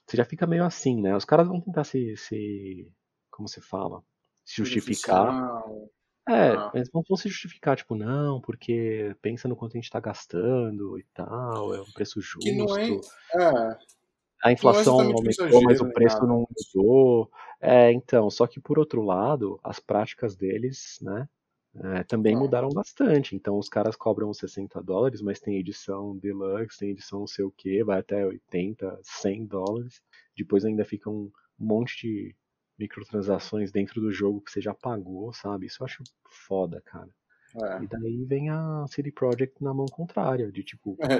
S3: você já fica meio assim, né? Os caras vão tentar se, se como se fala, se justificar. É,
S1: Ah.
S3: mas vão, vão se justificar, tipo, não, porque pensa no quanto a gente tá gastando e tal, é um preço justo.
S1: Que não é. É,
S3: A inflação
S1: exatamente um
S3: aumentou,
S1: exagero,
S3: mas o
S1: nem
S3: preço não mudou. É, então, só que por outro lado, as práticas deles, né, é, também
S1: Ah.
S3: mudaram bastante. Então, os caras cobram 60 dólares, mas tem edição deluxe, tem edição não sei o que, vai até 80, 100 dólares. Depois ainda fica um monte de microtransações dentro do jogo que você já pagou, sabe? Isso eu acho foda, cara.
S1: é.
S3: E daí vem a CD Projekt na mão contrária, de tipo,
S1: É,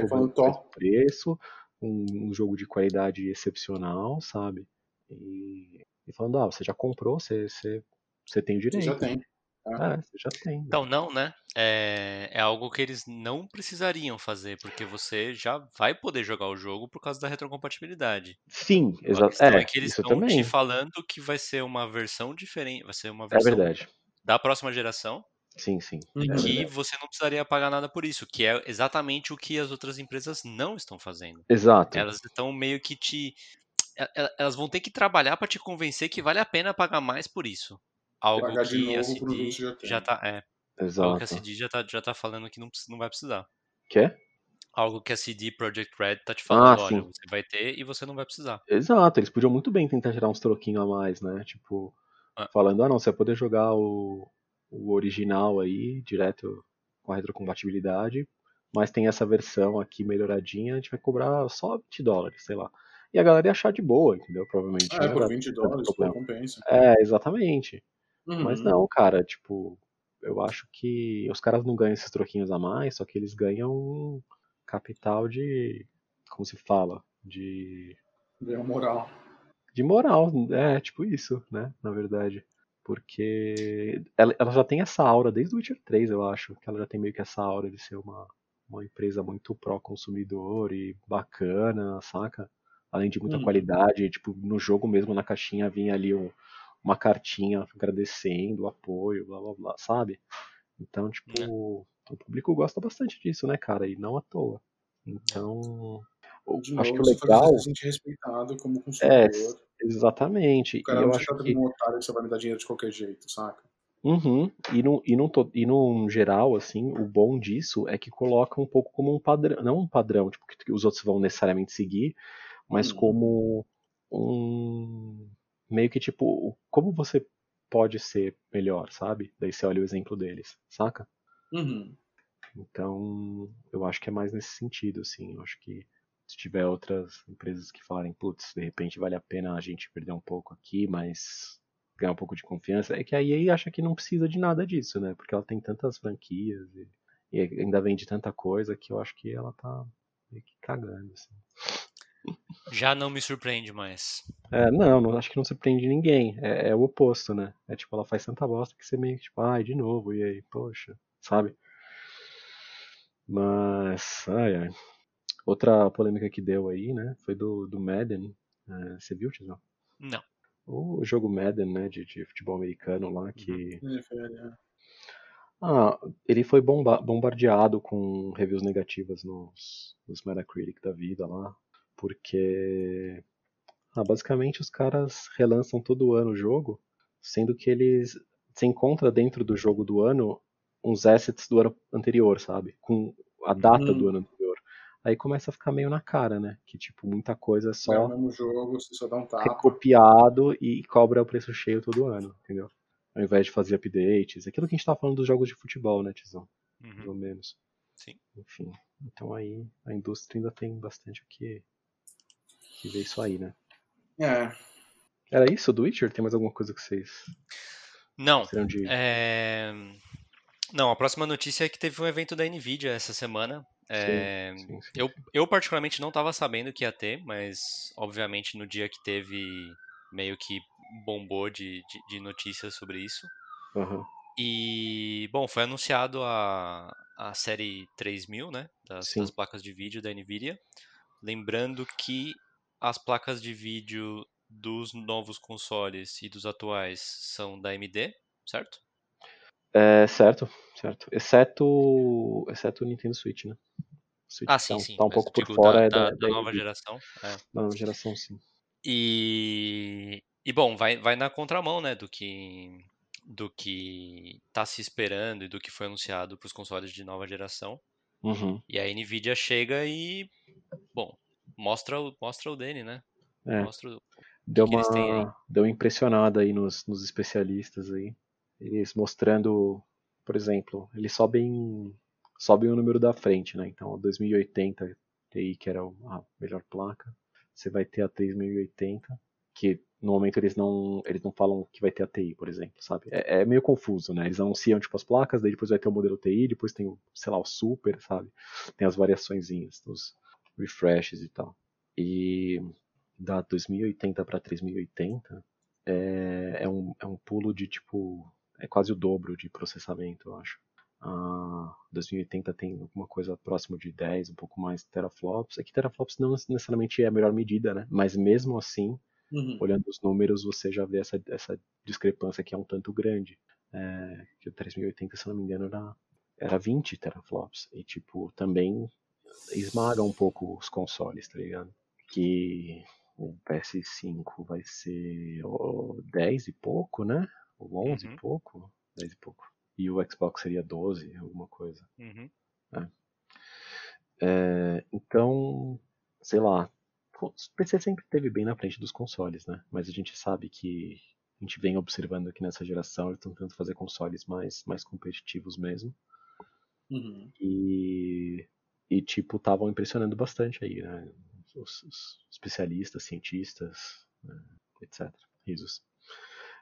S3: preço, um, um jogo de qualidade excepcional, sabe? E, e falando, ah, você já comprou, você, você, você tem o direito.
S1: já tem.
S3: É, você já tem.
S2: Então, não, né? É, é algo que eles não precisariam fazer, porque você já vai poder jogar o jogo por causa da retrocompatibilidade.
S3: Sim, exato.
S2: questão é,
S3: É,
S2: que eles estão te falando que vai ser uma versão diferente, vai ser uma
S3: É
S2: versão
S3: verdade.
S2: da próxima geração,
S3: Sim, sim.
S1: Uhum.
S3: É
S2: que
S3: verdade.
S2: você não precisaria pagar nada por isso, que é exatamente o que as outras empresas não estão fazendo.
S3: Exato.
S2: Elas estão meio que te. e- e- Elas vão ter que trabalhar para te convencer que vale a pena pagar mais por isso. Algo
S1: Pagar de
S2: que a
S1: por
S2: CD
S1: já
S2: tá. É, algo que a
S3: Exato.
S2: CD já tá, já tá falando que não, não vai precisar.
S3: Quer?
S2: Algo que a CD Projekt Red tá te
S3: Ah,
S2: falando, olha,
S3: sim.
S2: você vai ter e você não vai precisar.
S3: Exato, eles podiam muito bem tentar tirar uns troquinhos a mais, né? Tipo,
S2: Ah.
S3: falando, ah não, você vai poder jogar o, o original aí, direto com a retrocompatibilidade, mas tem essa versão aqui melhoradinha, a gente vai cobrar só 20 dólares, sei lá. E a galera ia achar de boa, entendeu? Provavelmente.
S1: Ah, é,
S3: ia
S1: por
S3: dar
S1: 20
S3: tanto
S1: dólares,
S3: problema.
S1: compensa.
S3: É, exatamente.
S1: Uhum.
S3: Mas não, cara, tipo, eu acho que os caras não ganham esses troquinhos a mais, só que eles ganham um capital de. Como se fala? De
S1: Ganhou moral.
S3: de moral, é tipo isso, né? Na verdade. Porque ela, ela já tem essa aura desde o Witcher 3, eu acho. Que ela já tem meio que essa aura de ser uma, uma empresa muito pró-consumidor e bacana, saca? Além de muita
S1: Uhum.
S3: qualidade, tipo, no jogo mesmo, na caixinha, vinha ali um- uma cartinha agradecendo o apoio, blá blá blá, sabe? Então, tipo,
S2: É.
S3: o público gosta bastante disso, né, cara? E não à toa. Então,
S1: De
S3: acho que
S1: novo,
S3: o legal.
S1: você respeitado como
S3: É,
S1: consumidor.
S3: exatamente.
S1: O
S3: E
S1: cara
S3: eu
S1: não te
S3: acho que.
S1: um otário que você vai me dar dinheiro de qualquer jeito, saca?
S3: Uhum. E, no, e, num, to- e num geral, assim, o bom disso é que coloca um pouco como um padrão, não um padrão, tipo, que os outros vão necessariamente seguir, mas
S1: Uhum.
S3: como um meio que tipo, o- como você pode ser melhor, sabe? Daí você olha o exemplo deles, saca?
S1: Uhum.
S3: Então, eu acho que é mais nesse sentido, assim. Eu acho que se tiver outras empresas que falarem, putz, de repente vale a pena a gente perder um pouco aqui, mas ganhar um pouco de confiança, é que a EA acha que não precisa de nada disso, né? Porque ela tem tantas franquias e, e ainda vende tanta coisa que eu acho que ela tá meio que cagando, assim.
S2: Já não me surpreende mais.
S3: É, não, não acho que não surpreende ninguém. É, é o oposto, né? É tipo, ela faz tanta bosta que você meio que, tipo, ai, de novo, e aí, poxa, sabe? Mas, ai, ai. Outra polêmica que deu aí, né? Foi do, do Madden. É, você viu, Tizão?
S2: Não.
S3: O jogo Madden, né? De, de futebol americano lá, que.
S1: NFL, é.
S3: Ah, ele foi bomba- bombardeado com reviews negativas nos, nos Metacritic da vida lá. Porque. Ah, basicamente os caras relançam todo ano o jogo, sendo que eles. Você encontra dentro do jogo do ano uns assets do ano anterior, sabe? Com a data
S1: Hum.
S3: do ano anterior. Aí começa a ficar meio na cara, né? Que tipo, muita coisa é
S1: É o
S3: só
S1: mesmo jogo, você só dá um tapa.
S3: recopiado e cobra o preço cheio todo ano, entendeu? Ao invés de fazer updates. Aquilo que a gente tava falando dos jogos de futebol, né, Tizão?
S2: Uhum.
S3: Pelo menos.
S2: Sim.
S3: Enfim. Então aí a indústria ainda tem bastante o que, que ver isso aí, né?
S1: É.
S3: Era isso do Witcher? Tem mais alguma coisa que vocês
S2: Não.
S3: de.
S2: É... Não, a próxima notícia é que teve um evento da Nvidia essa semana. É,
S3: sim, sim, sim.
S2: eu, eu particularmente não estava sabendo que ia ter, mas obviamente no dia que teve, meio que bombou de, de, de notícias sobre isso.
S3: Aham.
S2: E, bom, foi anunciado a, a série 3000, né? Das, das placas de vídeo da NVIDIA. Lembrando que as placas de vídeo dos novos consoles e dos atuais são da AMD, certo?
S3: É, certo, certo. Exceto, exceto o Nintendo Switch, né? Switch
S2: Ah,
S3: tá,
S2: sim, sim.
S3: tá um pouco por
S2: digo
S3: fora
S2: da,
S3: é
S2: da,
S3: da,
S2: da nova geração. é.
S3: Da nova geração, sim.
S2: E, e bom, vai, vai na contramão, né, do que do que tá se esperando e do que foi anunciado para os consoles de nova geração.
S3: Uhum.
S2: E a Nvidia chega e, bom, mostra o, mostra o Dene, né?
S3: É.
S2: Mostra o
S3: Deu
S2: que
S3: uma, deu uma impressionada aí nos, nos especialistas aí. Eles mostrando, por exemplo, eles sobem, sobem o número da frente, né? Então a 2080 Ti, que era a melhor placa, você vai ter a 3080, que no momento eles não, eles não falam que vai ter a TI, por exemplo, sabe? É, é meio confuso, né? Eles anunciam tipo as placas, daí depois vai ter o modelo TI, depois tem o, sei lá, o Super, sabe? Tem as variaçõezinhas, os refreshes e tal. E da 2080 para 3080 é, é, um, é um pulo de tipo. É quase o dobro de processamento, eu acho. A 2080 tem alguma coisa próximo de 10, um pouco mais teraflops. É que teraflops não necessariamente é a melhor medida, né? Mas mesmo assim,
S1: Uhum.
S3: olhando os números, você já vê essa, essa discrepância que é um tanto grande. É, que o 3080, se não me engano, era, era 20 teraflops. E, tipo, também esmaga um pouco os consoles, tá ligado? Que o PS5 vai ser ó, 10 e pouco, né? Ou 11
S2: Uhum.
S3: e pouco? 10 e pouco. E o Xbox seria 12, alguma coisa.
S2: Uhum.
S3: É, então, sei lá, o PC sempre esteve bem na frente dos consoles, né? Mas a gente sabe que a gente vem observando que nessa geração eles estão tentando fazer consoles mais, mais competitivos mesmo.
S1: Uhum.
S3: E, e tipo, estavam impressionando bastante aí, né? Os, os especialistas, cientistas, né? etc. Risos.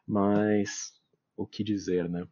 S3: Mas, o que dizer, né?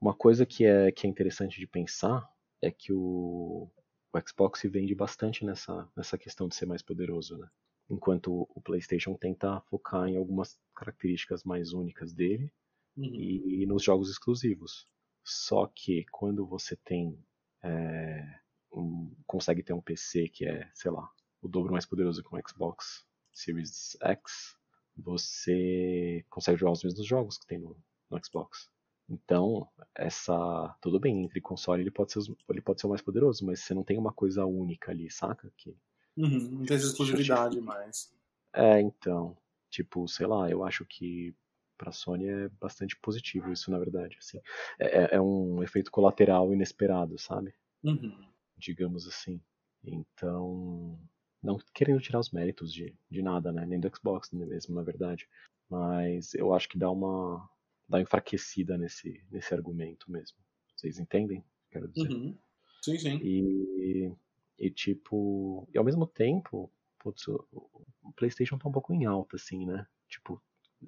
S3: Uma coisa que é, que é interessante de pensar é que o, o Xbox se vende bastante nessa, nessa questão de ser mais poderoso, né? Enquanto o PlayStation tenta focar em algumas características mais únicas dele
S1: Uhum.
S3: e, nos jogos exclusivos. Só que quando você tem é, um- consegue ter um PC que é, sei lá, o dobro mais poderoso que um Xbox Series X, você consegue jogar os mesmos jogos que tem no, no Xbox. Então, essa. Tudo bem, entre console ele pode, ser, ele pode ser o mais poderoso, mas você não tem uma coisa única ali, saca? Que,
S1: Uhum. Não tem exclusividade mais.
S3: é, então. Tipo, sei lá, eu acho que pra Sony é bastante positivo isso, na verdade. Assim. É, é- é um efeito colateral inesperado, sabe?
S1: Uhum.
S3: Digamos assim. Então. Não querendo tirar os méritos de, de nada, né? Nem do Xbox mesmo, na verdade. Mas eu acho que dá uma. dá uma enfraquecida nesse, nesse argumento mesmo. Vocês entendem? Quero dizer.
S1: Uhum. Sim, sim.
S3: E, e tipo, e ao mesmo tempo, putz, o, o PlayStation tá um pouco em alta, assim, né? Tipo,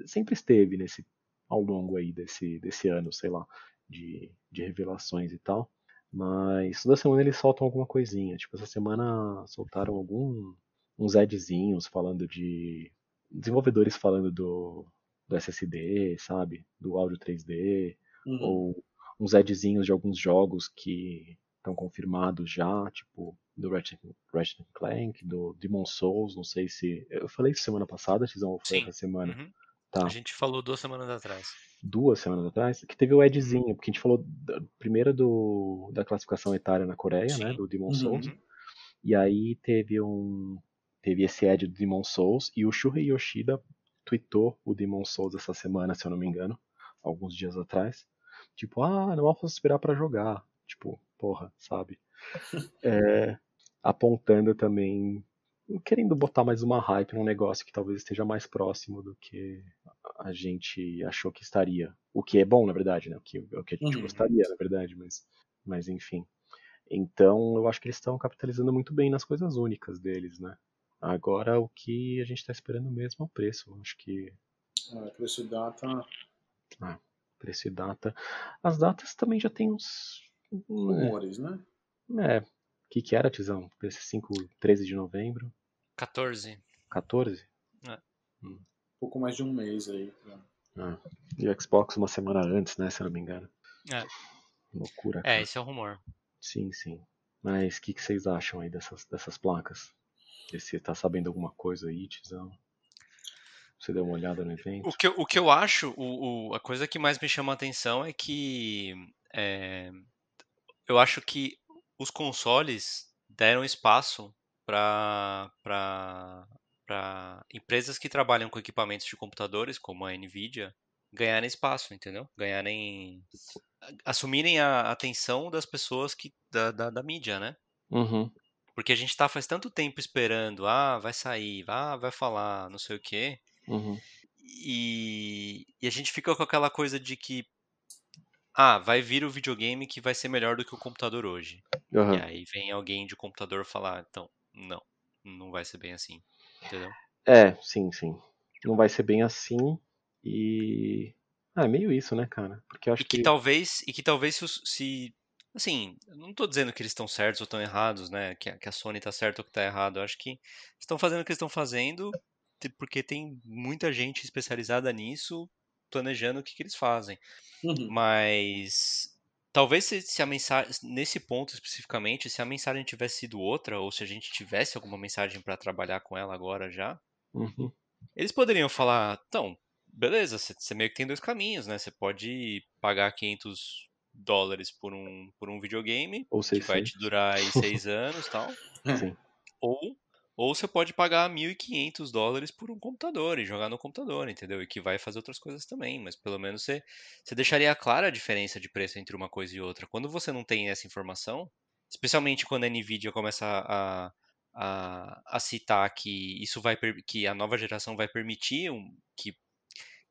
S3: sempre esteve nesse, ao longo aí desse, desse ano, sei lá, de, de revelações e tal. Mas toda semana eles soltam alguma coisinha. Tipo, essa semana soltaram algum, uns adzinhos falando de. desenvolvedores falando do, do SSD, sabe? Do áudio 3D
S1: Uhum.
S3: ou uns adzinhos de alguns jogos que estão confirmados já, tipo do Ratchet, Ratchet Clank, do Demon Souls, não sei se... Eu falei isso semana passada, Xizão, ou foi essa semana?
S2: Uhum.
S3: Tá,
S2: A gente falou duas semanas atrás.
S3: duas semanas atrás, que teve o Edzinho, porque a gente falou da, primeiro do, da classificação etária na Coreia, né,
S2: Sim.
S3: do Demon
S1: Uhum.
S3: Souls, e aí teve um... teve esse Ed do Demon Souls, e o Shuhei Yoshida tweetou o Demon Souls essa semana, se eu não me engano, alguns dias atrás. Tipo, ah, não posso esperar pra jogar. Tipo, porra, sabe? É, apontando também, querendo botar mais uma hype num negócio que talvez esteja mais próximo do que a gente achou que estaria. O que é bom, na verdade, né? O que, o que a gente
S1: Uhum.
S3: gostaria, na verdade, mas, mas enfim. Então, eu acho que eles estão capitalizando muito bem nas coisas únicas deles, né? Agora, o que a gente está esperando mesmo é o preço. Eu Acho que
S1: É, preço e data.
S3: preço e data. As datas também já tem uns. É,
S1: Rumores, né?
S3: é, que, que era, Tizão? PS5 13 de novembro?
S2: 14.
S3: 14?
S2: É.
S1: Um pouco mais de um mês aí. Né?
S3: Ah. E o Xbox uma semana antes, né? Se eu não me engano.
S2: É.
S3: Loucura.
S2: É,
S3: cara.
S2: esse é o rumor.
S3: Sim, sim. Mas o que, que vocês acham aí dessas, dessas placas? E Você tá sabendo alguma coisa aí, Tizão? Você deu uma olhada no evento?
S2: O que, eu- o que eu acho, o, o- a coisa que mais me chama a atenção é que é, eu acho que os consoles deram espaço para empresas que trabalham com equipamentos de computadores, como a Nvidia, ganharem espaço, entendeu? Ganharem, assumirem a atenção das pessoas que da, da, da mídia, né?
S3: Uhum.
S2: Porque a gente tá faz tanto tempo esperando, ah, vai sair, ah, vai falar, não sei o quê.
S3: Uhum.
S2: E, e a gente fica com aquela coisa de que, ah, vai vir o videogame que vai ser melhor do que o computador hoje. E
S3: Aham.
S2: aí vem alguém de computador falar, então, não, não vai ser bem assim, entendeu?
S3: É, sim, sim. Não vai ser bem assim e. Ah, é meio isso, né, cara? Porque eu acho
S2: E que
S3: que.
S2: talvez, e que talvez se, se assim, não tô dizendo que eles estão certos ou estão errados, né? Que, a- Sony tá certa ou que tá errado. Eu acho que estão fazendo o que eles estão fazendo porque tem muita gente especializada nisso planejando o que, que eles fazem.
S1: Uhum.
S2: Mas talvez se, se a mensagem, nesse ponto especificamente, se a mensagem tivesse sido outra, ou se a gente tivesse alguma mensagem para trabalhar com ela agora já,
S3: Uhum.
S2: eles poderiam falar, então, beleza, você meio que tem dois caminhos, né? Você pode pagar 500 dólares por um, por um videogame,
S3: Ou
S2: que vai
S3: 600.
S2: te durar aí seis anos e tal,
S3: Sim.
S2: ou, ou você pode pagar 1.500 dólares por um computador e jogar no computador, entendeu? E que vai fazer outras coisas também, mas pelo menos você, você deixaria clara a diferença de preço entre uma coisa e outra. Quando você não tem essa informação, especialmente quando a Nvidia começa a, a, a citar que isso vai que a nova geração vai permitir um, que,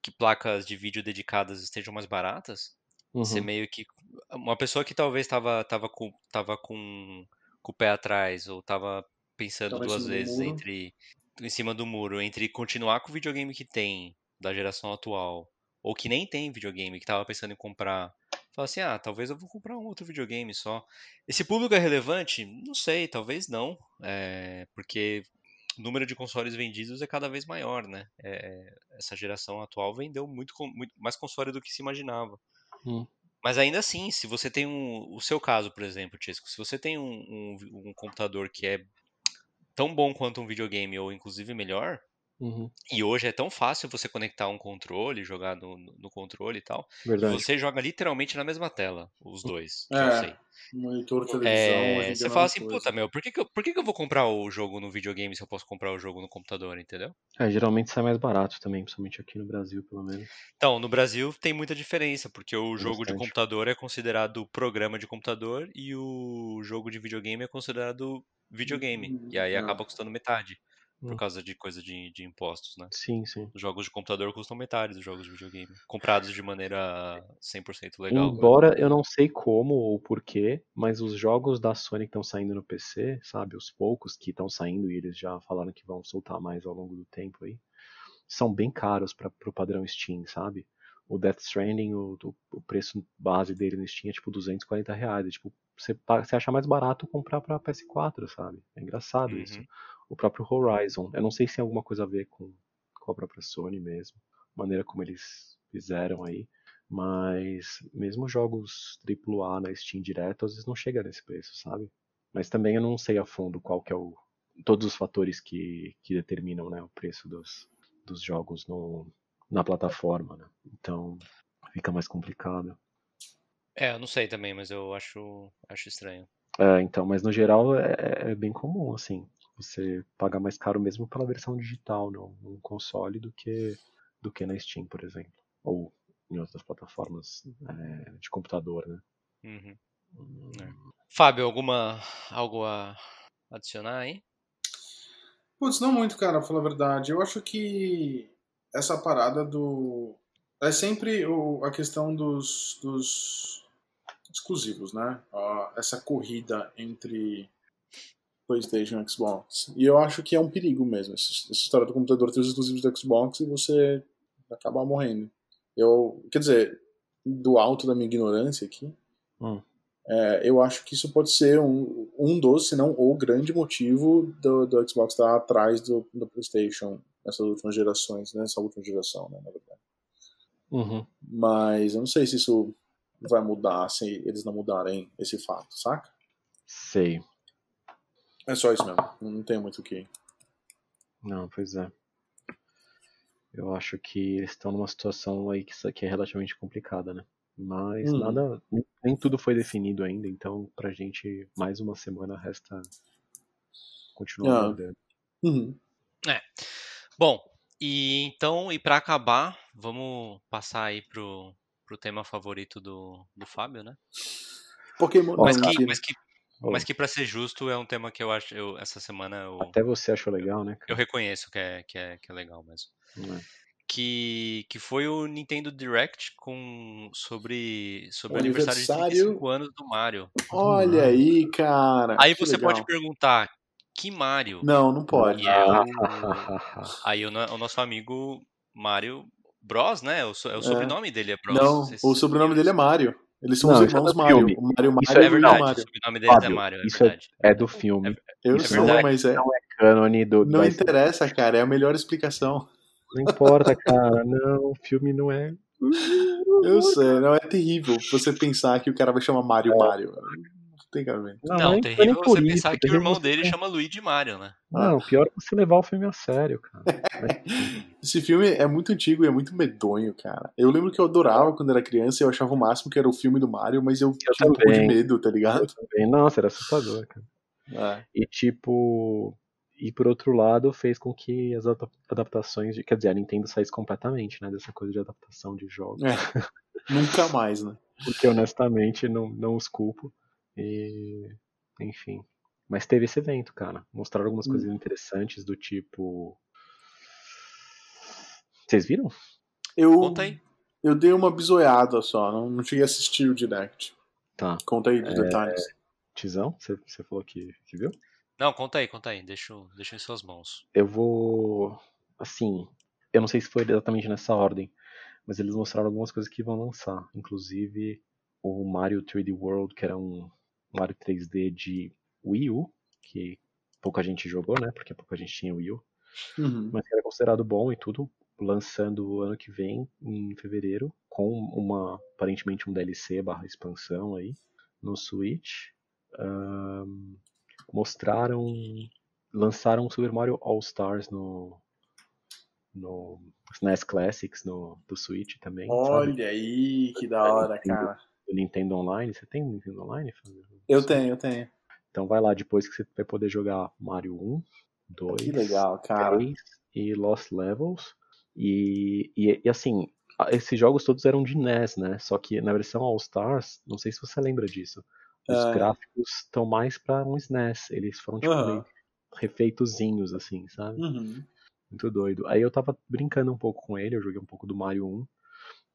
S2: que placas de vídeo dedicadas estejam mais baratas, você
S3: Uhum.
S2: meio que uma pessoa que talvez estava tava com tava com, com o pé atrás ou estava pensando
S1: Tava em
S2: duas vezes
S1: muro.
S2: entre em cima do muro entre continuar com o videogame que tem da geração atual ou que nem tem videogame que estava pensando em comprar fala assim ah talvez eu vou comprar um outro videogame só esse público é relevante não sei talvez não é, porque o número de consoles vendidos é cada vez maior né É, essa geração atual vendeu muito, muito mais console do que se imaginava
S3: Hum.
S2: mas ainda assim, se você tem um. O seu caso, por exemplo, Tisco, se você tem um, um, um computador que é tão bom quanto um videogame, ou inclusive melhor,
S3: Uhum.
S2: e hoje é tão fácil você conectar um controle, jogar no, no controle e tal,
S3: Verdade.
S2: você joga literalmente na mesma tela, os dois, que eu
S1: É, monitor, televisão,
S2: É, você fala assim,
S1: coisa.
S2: puta, meu, por que que, eu, por que que eu vou comprar o jogo no videogame se eu posso comprar o jogo no computador, entendeu?
S3: É, geralmente sai mais barato também, principalmente aqui no Brasil, pelo menos.
S2: Então, no Brasil tem muita diferença, porque o jogo de
S3: Bastante.
S2: computador é considerado programa de computador e o jogo de videogame é considerado videogame. E aí
S1: É.
S2: acaba custando metade, por
S3: Hum.
S2: causa de coisa de, de impostos, né?
S3: Sim, sim.
S2: Os jogos de computador custam metade dos jogos de videogame, comprados de maneira 100% legal.
S3: Embora eu não sei como ou porquê, mas os jogos da Sony que estão saindo no PC, sabe, os poucos que estão saindo e eles já falaram que vão soltar mais ao longo do tempo aí, são bem caros para pro padrão Steam, sabe? O Death Stranding, o, o, preço base dele no Steam é tipo 240 reais. É, tipo, você, você acha mais barato comprar pra PS4, sabe? É engraçado isso. O próprio Horizon, eu não sei se tem alguma coisa a ver com, com a própria Sony mesmo, maneira como eles fizeram aí, mas mesmo jogos AAA na Steam direto, às vezes não chega nesse preço, sabe? Mas também eu não sei a fundo qual que é o todos os fatores que, que determinam né, o preço dos, dos jogos no, na plataforma, né? Então fica mais complicado.
S2: É, eu não sei também, mas eu acho, acho estranho.
S3: É, então, mas no geral é, é bem comum, assim, você pagar mais caro mesmo pela versão digital no, no console do que, do que na Steam, por exemplo. Ou em outras plataformas é, de computador, né?
S2: Uhum. É. Fábio, alguma algo a adicionar aí?
S1: Putz, não muito, cara, pra falar a verdade. Eu acho que essa parada do. É sempre o- a questão dos, dos exclusivos, né? Ah, essa corrida entre PlayStation e Xbox. E eu acho que é um perigo mesmo, essa essa história do computador ter os exclusivos do Xbox e você acabar morrendo. Eu, quer dizer, do alto da minha ignorância aqui,
S3: Hum.
S1: É, eu acho que isso pode ser um, um dos, se não o grande motivo do, do Xbox estar atrás do, do PlayStation nessas últimas gerações, nessa última geração, né, na verdade.
S3: Uhum.
S1: Mas eu não sei se isso vai mudar se eles não mudarem esse fato, saca?
S3: Sei.
S1: É só isso mesmo. Não tem muito o que.
S3: Não, pois é. Eu acho que eles estão numa situação aí que, que é relativamente complicada, né? Mas
S1: Hum.
S3: nada, nem, tudo foi definido ainda, então pra gente mais uma semana resta continuar
S1: Ah. Uhum.
S2: Bom, e então, e para acabar, vamos passar aí pro, pro tema favorito do, do Fábio, né?
S1: Pokémon.
S2: Mas que, mas que, Mas que para ser justo, é um tema que eu acho, eu, essa semana eu,
S3: Até você achou legal, né?
S2: eu
S3: cara?
S2: reconheço que é, que é, que é legal mesmo.
S3: Não é?
S2: Que, que foi o Nintendo Direct com, sobre, sobre
S1: O
S2: o aniversário de
S1: aniversário-
S2: 35 anos do Mario.
S1: Olha aí, cara.
S2: Aí
S1: que
S2: você
S1: legal.
S2: pode perguntar, que Mario?
S1: Não, não pode.
S2: É o, aí o, o nosso amigo Mario Bros, né? O, so- é o sobrenome dele é Bros.
S1: Não,
S2: se
S1: o sobrenome dele é Mario. Eles são
S3: Não,
S1: os
S3: é
S1: irmãos
S3: do
S1: Mario.
S3: filme.
S1: O Mario
S3: Isso
S1: Mario
S2: É
S1: o
S2: verdade, o
S1: Mario.
S2: sobrenome deles é
S3: Fábio,
S2: Mario, é
S3: isso é-
S2: verdade.
S3: é do filme.
S1: Eu
S2: É
S1: sei,
S2: verdade.
S1: mas é.
S3: Cânone do.
S1: Não
S3: mas
S1: interessa, cara. É a melhor explicação.
S3: não importa, cara. Não, o filme não é.
S1: Eu sei, não é terrível você pensar que o cara vai chamar Mario Mario. Não tem cabimento.
S3: Não,
S2: Não,
S3: nem-
S2: terrível é você
S3: isso,
S2: pensar que o irmão dele
S3: tem-
S2: chama Luigi Mario, né?
S3: Não, pior é você levar o filme a sério, cara.
S1: Esse filme é muito antigo e é muito medonho, cara. Eu lembro que eu adorava quando era criança e eu achava o máximo que era o filme do Mario, mas eu, tinha um pouco de
S3: também.
S1: medo, tá ligado?
S3: Também, Nossa, era assustador, cara.
S1: É.
S3: E tipo. E por outro lado, fez com que as adap- adaptações de. Quer dizer, a Nintendo saísse completamente, né? Dessa coisa de adaptação de jogos.
S1: É. Nunca mais, né?
S3: Porque honestamente não, não os culpo. E. Enfim. Mas teve esse evento, cara. Mostraram algumas
S1: Hum.
S3: coisas interessantes do tipo. Vocês viram?
S1: Eu,
S2: Conta aí.
S1: eu dei uma bisoiada só, não, não cheguei a assistir o Direct.
S3: Tá.
S1: Conta aí
S3: É.
S1: dos detalhes.
S3: Tizão, você, você falou que, que viu?
S2: Não, conta aí, conta aí. Deixa, deixa em suas mãos.
S3: Eu vou. Assim, eu não sei se foi exatamente nessa ordem, mas eles mostraram algumas coisas que vão lançar. Inclusive o Mario 3D World, que era um Mario 3D de Wii U, que pouca gente jogou, né? Porque pouca gente tinha Wii U,
S1: Uhum.
S3: mas que era considerado bom e tudo, lançando ano que vem, em fevereiro, com uma aparentemente um DLC barra expansão aí no Switch. Mostraram. Lançaram Super Mario All Stars no. no SNES Classics no, do Switch também. sabe?
S1: Olha aí, que da hora, cara.
S3: Do Nintendo Online. Você tem Nintendo Online? Fábio?
S1: Eu tenho, eu tenho.
S3: Então vai lá depois que você vai poder jogar Mario 1, 2,
S1: Que legal, cara.
S3: 3 e Lost Levels. E, e, e, assim, esses jogos todos eram de NES, né? Só que na versão All Stars, não sei se você lembra disso, os
S1: É.
S3: gráficos estão mais pra um SNES. Eles foram tipo meio refeitozinhos, assim, sabe?
S1: Uhum.
S3: Muito doido. Aí eu tava brincando um pouco com ele, eu joguei um pouco do Mario 1.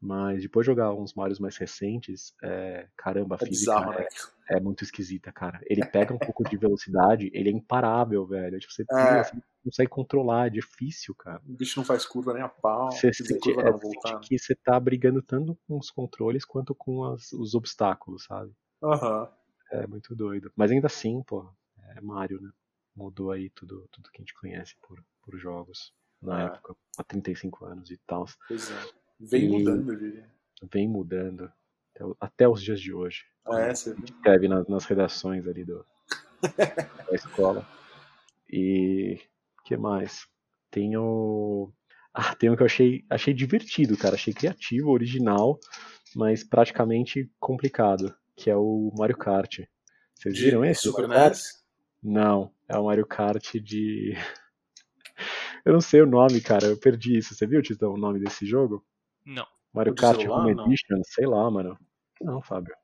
S3: Mas depois de jogar uns Marios mais recentes, é, caramba, a
S1: É
S3: física
S1: bizarro,
S3: é,
S1: né?
S3: é muito esquisita, cara. Ele pega um pouco de velocidade, ele é imparável, velho. Tipo, você,
S1: É.
S3: você não consegue controlar, é difícil, cara.
S1: O bicho não faz curva nem a pau.
S3: Você sente,
S1: curva
S3: é,
S1: voltar.
S3: que você tá brigando tanto com os controles quanto com as- os obstáculos, sabe?
S1: Aham.
S3: É muito doido. Mas ainda assim, pô, é Mario, né? Mudou aí tudo, tudo que a gente conhece por, por jogos na
S1: É.
S3: época, há 35 anos e tal.
S1: Pois é. Vem
S3: E-
S1: mudando, eu diria.
S3: Vem mudando até, até os dias de hoje.
S1: É, você
S3: escreve nas, nas redações ali do, da escola. E que mais? Tem o. Ah, tem um que eu achei, achei divertido, cara. Achei criativo, original, mas praticamente complicado. Que é o Mario Kart. Vocês viram esse?
S1: Super
S3: Mario Kart?
S1: NES?
S3: Não, é o Mario Kart de. eu não sei o nome, cara. Eu perdi isso. Você viu, Titão, o nome desse jogo?
S2: Não.
S3: Mario Kart
S1: celular,
S3: Home
S1: não?
S3: Edition? Sei lá, mano. Não, Fábio.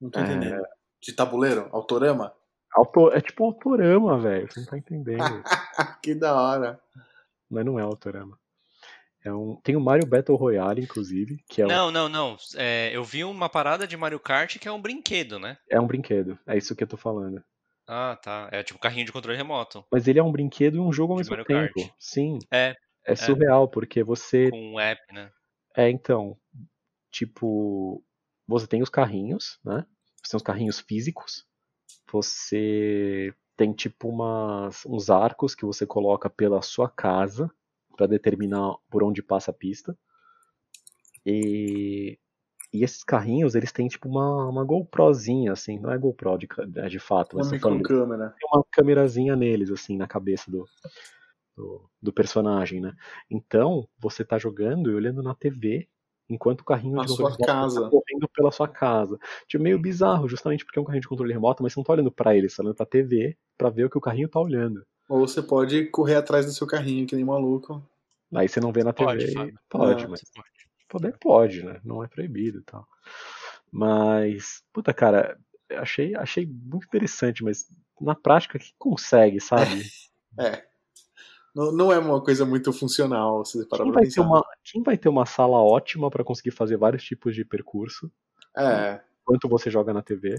S1: Não tô
S3: É.
S1: entendendo. De tabuleiro? Autorama?
S3: Auto... É tipo um autorama, velho. Você não tá entendendo.
S1: que da hora.
S3: Mas não é autorama. É um... Tem o Mario Battle Royale, inclusive, que é um,
S2: Não, não, não. É, eu vi uma parada de Mario Kart que é um brinquedo, né?
S3: é um brinquedo. É isso que eu tô falando.
S2: Ah, tá. É tipo carrinho de controle remoto.
S3: Mas ele é um brinquedo e um jogo ao
S2: De
S3: mesmo
S2: Mario
S3: tempo.
S2: Kart.
S3: Sim.
S2: É,
S3: É surreal, porque você.
S2: com um app, né?
S3: É, então. Tipo. você tem os carrinhos, né? Você tem os carrinhos físicos. Você tem tipo umas, uns arcos que você coloca pela sua casa para determinar por onde passa a pista. E, e esses carrinhos, eles têm tipo uma, uma GoProzinha, assim, não é GoPro de, é de fato, mas
S1: Uma
S3: falando,
S1: câmera.
S3: tem uma câmerazinha neles, assim, na cabeça do, do, do personagem, né? Então, você tá jogando e olhando na TV enquanto o carrinho
S1: Na
S3: de
S1: sua
S3: controle remoto
S1: casa.
S3: tá correndo pela sua casa. Tipo, meio bizarro, justamente porque é um carrinho de controle remoto, mas você não tá olhando pra ele, você tá olhando pra TV pra ver o que o carrinho tá olhando.
S1: Ou você pode correr atrás do seu carrinho, que nem maluco.
S3: Aí você não vê na
S2: Pode,
S3: TV. Pode,
S1: É.
S3: mas
S2: pode.
S3: poder pode, né? Não é proibido e tal. Mas, puta, cara, achei, achei muito interessante, mas na prática, que consegue, sabe?
S1: É. Não, não é uma coisa muito funcional, se você parar
S3: Quem
S1: pra
S3: vai, ter uma, quem vai ter uma sala ótima pra conseguir fazer vários tipos de percurso
S1: É,
S3: enquanto você joga na TV?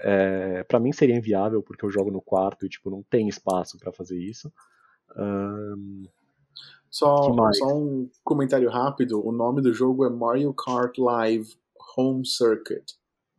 S3: É, para mim seria inviável porque eu jogo no quarto e tipo não tem espaço pra fazer isso. Ahn,
S1: só, só um comentário rápido. O nome do jogo é Mario Kart Live Home Circuit.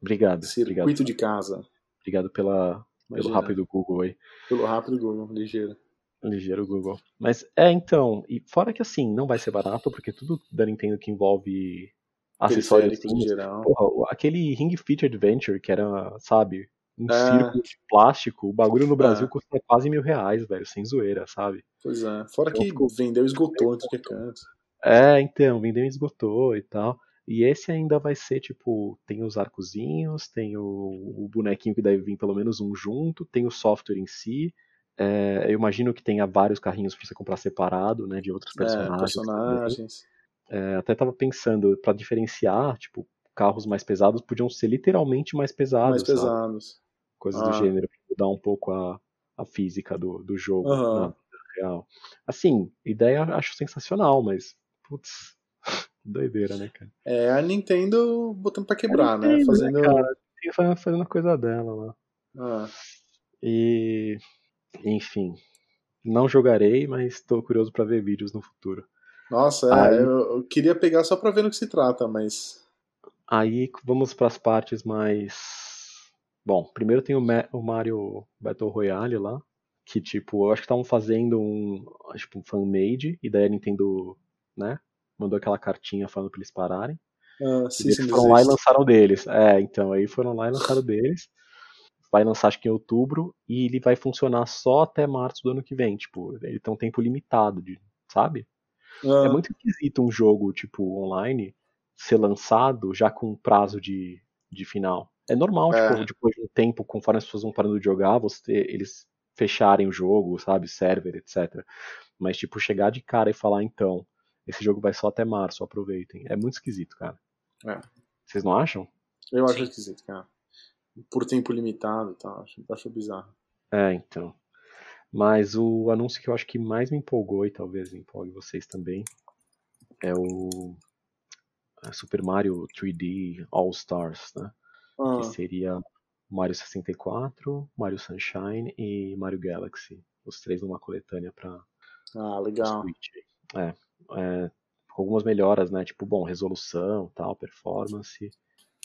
S3: obrigado,
S1: Circuito
S3: obrigado,
S1: de casa.
S3: obrigado pela, pelo rápido Google aí.
S1: Pelo rápido Google, ligeiro.
S3: Ligeiro Google. Mas é, então, e fora que assim, não vai ser barato, porque tudo da Nintendo que envolve acessórios
S1: em geral.
S3: porra, aquele Ring Fit Adventure, que era, sabe, um
S1: É.
S3: círculo de plástico, o bagulho no Brasil
S1: É.
S3: custa quase mil reais, velho, sem zoeira, sabe?
S1: Pois é. Fora
S3: Então
S1: que
S3: ficou-
S1: vendeu e esgotou tudo que é canto.
S3: É, então, vendeu e esgotou e tal. E esse ainda vai ser, tipo, tem os arcozinhos, tem o, o bonequinho que deve vir pelo menos um junto, tem o software em si. É, eu imagino que tenha vários carrinhos pra você comprar separado, né, de outros
S1: É,
S3: personagens. também.
S1: personagens.
S3: É, até tava pensando, pra diferenciar, tipo, carros mais pesados podiam ser literalmente mais pesados,
S1: mais
S3: sabe?
S1: pesados.
S3: Coisas
S1: Ah.
S3: do gênero, pra mudar um pouco a, a física do, do jogo na vida real. Assim, ideia eu acho sensacional, mas, putz, doideira, né, cara?
S1: É a Nintendo botando pra quebrar, né?
S3: Nintendo,
S1: Fazendo.
S3: cara? Fazendo a coisa dela lá.
S1: Ah,
S3: E, enfim, não jogarei, mas tô curioso pra ver vídeos no futuro.
S1: Nossa, é,
S3: Aí-
S1: eu, eu queria pegar só pra ver no que se trata, mas.
S3: Aí vamos para as partes mais. Bom, primeiro tem o, Ma- o Mario Battle Royale lá, que tipo, eu acho que estavam fazendo um, tipo, um fan-made, e daí a Nintendo, né, mandou aquela cartinha falando pra eles pararem.
S1: Ah, sim,
S3: eles
S1: sim,
S3: foram lá e lançaram deles. É, então, aí foram lá e lançaram deles. Vai lançar acho que em outubro, e ele vai funcionar só até março do ano que vem, tipo, ele tem um tempo limitado, de, sabe?
S1: Ah,
S3: É muito esquisito um jogo, tipo, online, ser lançado já com prazo de, de final. É normal,
S1: É.
S3: tipo, depois de um tempo, conforme as pessoas vão parando de jogar, você, eles fecharem o jogo, sabe, server, etc. Mas, tipo, chegar de cara e falar, então, esse jogo vai só até março, aproveitem. É muito esquisito, cara.
S1: É.
S3: Vocês não acham?
S1: eu acho
S2: Sim.
S1: esquisito, cara. Por tempo limitado e tal. Acho, acho bizarro.
S3: É, então. Mas o anúncio que eu acho que mais me empolgou, e talvez empolgue vocês também, é o é Super Mario 3D All Stars, né?
S1: Ah,
S3: que seria Mario 64, Mario Sunshine e Mario Galaxy. Os três numa coletânea para
S1: ah, legal.
S3: Switch. É, é, com algumas melhoras, né? Tipo, bom, resolução, tal, performance.